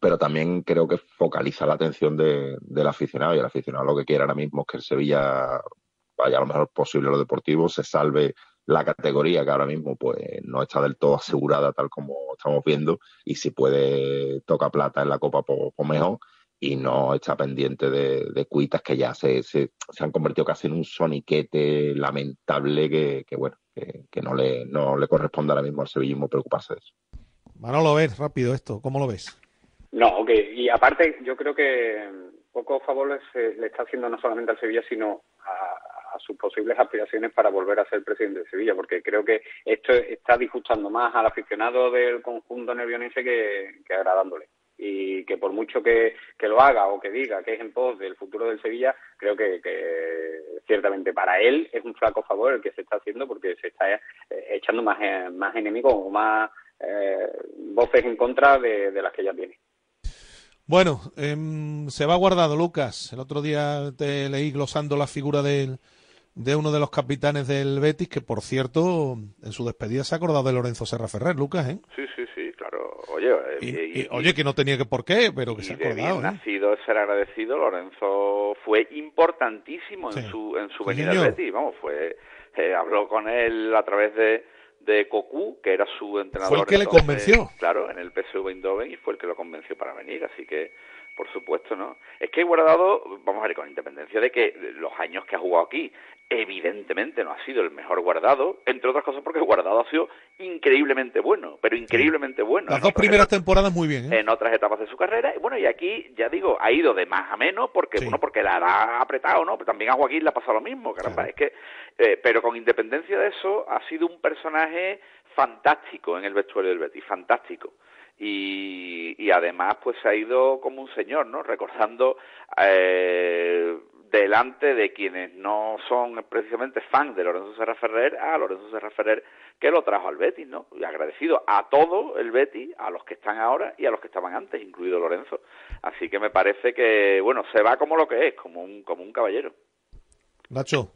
pero también creo que focaliza la atención de, del aficionado y el aficionado lo que quiere ahora mismo es que el Sevilla vaya lo mejor posible a lo deportivo, se salve la categoría que ahora mismo pues no está del todo asegurada tal como estamos viendo y si puede tocar plata en la Copa por, mejor y no está pendiente de, de cuitas que ya se, se, se, han convertido casi en un soniquete lamentable que, que bueno, que, no, le, no le corresponde ahora mismo al sevillismo preocuparse de eso. Manolo, ves rápido esto, ¿cómo lo ves? No, ok, y aparte yo creo que poco favor le, le está haciendo no solamente al Sevilla, sino a, a, sus posibles aspiraciones para volver a ser presidente de Sevilla, porque creo que esto está disgustando más al aficionado del conjunto nervionense que, que agradándole y que por mucho que, que, lo haga o que diga que es en pos del futuro del Sevilla, creo que, que, ciertamente para él es un flaco favor el que se está haciendo porque se está eh, echando más, eh, más enemigos o más eh, voces en contra de, de, las que ya tiene. Bueno, eh, se va guardado, Lucas. El otro día te leí glosando la figura del, de uno de los capitanes del Betis, que por cierto, en su despedida se ha acordado de Lorenzo Serra Ferrer, Lucas, ¿eh? Sí, sí. Oye, y, y, oye, que no tenía que por qué, pero que se ha acordado. De ¿eh? nacido ser agradecido, Lorenzo fue importantísimo en su en su venida al Betis, vamos, fue eh, habló con él a través de de Cocu, que era su entrenador. Fue el que le convenció. Claro, en el PSV Eindhoven y fue el que lo convenció para venir, así que por supuesto, ¿no? Es que Guardado, vamos a ver, con independencia de que los años que ha jugado aquí, evidentemente no ha sido el mejor Guardado, entre otras cosas porque Guardado ha sido increíblemente bueno, pero increíblemente bueno. Las dos primeras temporadas muy bien, ¿eh? En otras etapas de su carrera, y bueno, y aquí, ya digo, ha ido de más a menos porque, bueno, porque la ha apretado, ¿no? Pero también a Joaquín le ha pasado lo mismo, caramba, es que, eh, pero con independencia de eso, ha sido un personaje fantástico en el vestuario del Betis, fantástico y, además pues se ha ido como un señor, ¿no? Recordando eh, delante de quienes no son precisamente fans de Lorenzo Serra Ferrer a Lorenzo Serra Ferrer que lo trajo al Betis, ¿no? Y agradecido a todo el Betis, a los que están ahora y a los que estaban antes, incluido Lorenzo. Así que me parece que, bueno, se va como lo que es, como un, como un caballero. Nacho.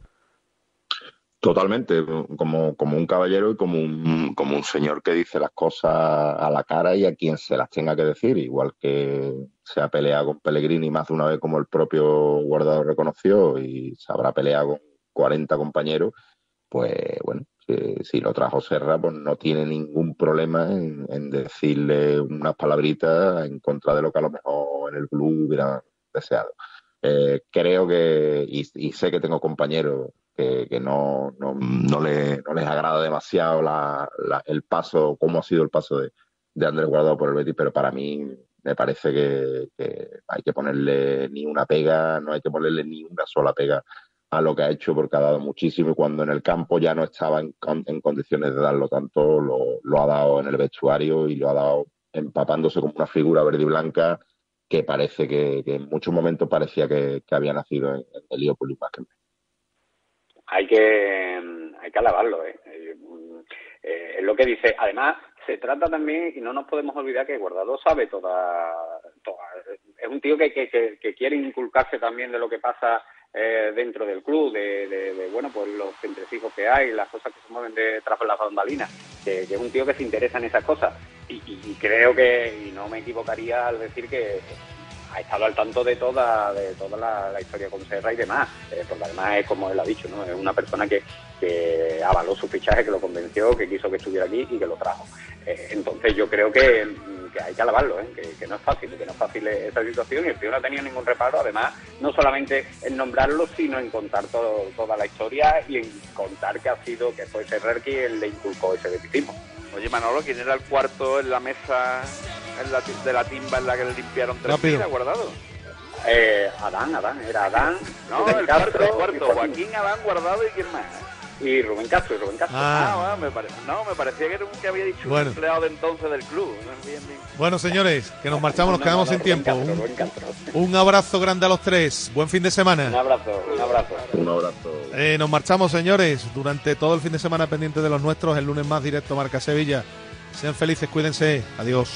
Totalmente, como, un caballero y como un, como un señor que dice las cosas a la cara y a quien se las tenga que decir, igual que se ha peleado con Pellegrini más de una vez como el propio guardado reconoció y se habrá peleado con 40 compañeros, pues bueno, si, lo trajo Serra, pues no tiene ningún problema en, decirle unas palabritas en contra de lo que a lo mejor en el club hubiera deseado. Eh, creo que, y, y sé que tengo compañeros que, no, no, no, le, no, les agrada demasiado la, el paso, cómo ha sido el paso de, de Andrés Guardado por el Betis, pero para mí me parece que, hay que ponerle ni una pega, no hay que ponerle ni una sola pega a lo que ha hecho porque ha dado muchísimo y cuando en el campo ya no estaba en, en condiciones de darlo tanto, lo, lo, ha dado en el vestuario y lo ha dado empapándose como una figura verde y blanca que parece que, en muchos momentos parecía que, había nacido en, en Heliópolis más que en hay que, hay que alabarlo. ¿eh? Eh, es lo que dice. Además, se trata también, y no nos podemos olvidar que Guardado sabe toda. es un tío que, que, que, quiere inculcarse también de lo que pasa eh, dentro del club, de, de, bueno, pues los entresijos que hay, las cosas que se mueven detrás de las bambalinas, que, es un tío que se interesa en esas cosas. Y, y, creo que, y no me equivocaría al decir que ha estado al tanto de toda de toda la, historia con Serra y demás, eh, porque además es como él ha dicho, ¿no? es una persona que, que avaló su fichaje, que lo convenció, que quiso que estuviera aquí y que lo trajo. Eh, entonces yo creo que, hay que alabarlo, ¿eh? que, no es fácil, que no es fácil esa situación y el tío no ha tenido ningún reparo, además, no solamente en nombrarlo, sino en contar todo, toda la historia y en contar que ha sido, que fue Serra quien le inculcó ese beticismo. Oye Manolo, ¿quién era el cuarto en la mesa de la timba en la que le limpiaron tres días guardado? Eh, Adán, Adán, era Adán. (laughs) No, el cuarto, el cuarto. Joaquín, Adán, guardado y quién más. Y Rubén Castro, y Rubén Castro. Ah, ah me no, me parecía que era un que había dicho un empleado de entonces del club. Bueno, señores, que nos marchamos, nos quedamos sin tiempo. un, un, abrazo grande a los tres. Buen fin de semana. Un abrazo, un abrazo. Un abrazo. Eh, nos marchamos, señores, durante todo el fin de semana pendiente de los nuestros. El lunes más directo Marca Sevilla. Sean felices, cuídense. Adiós.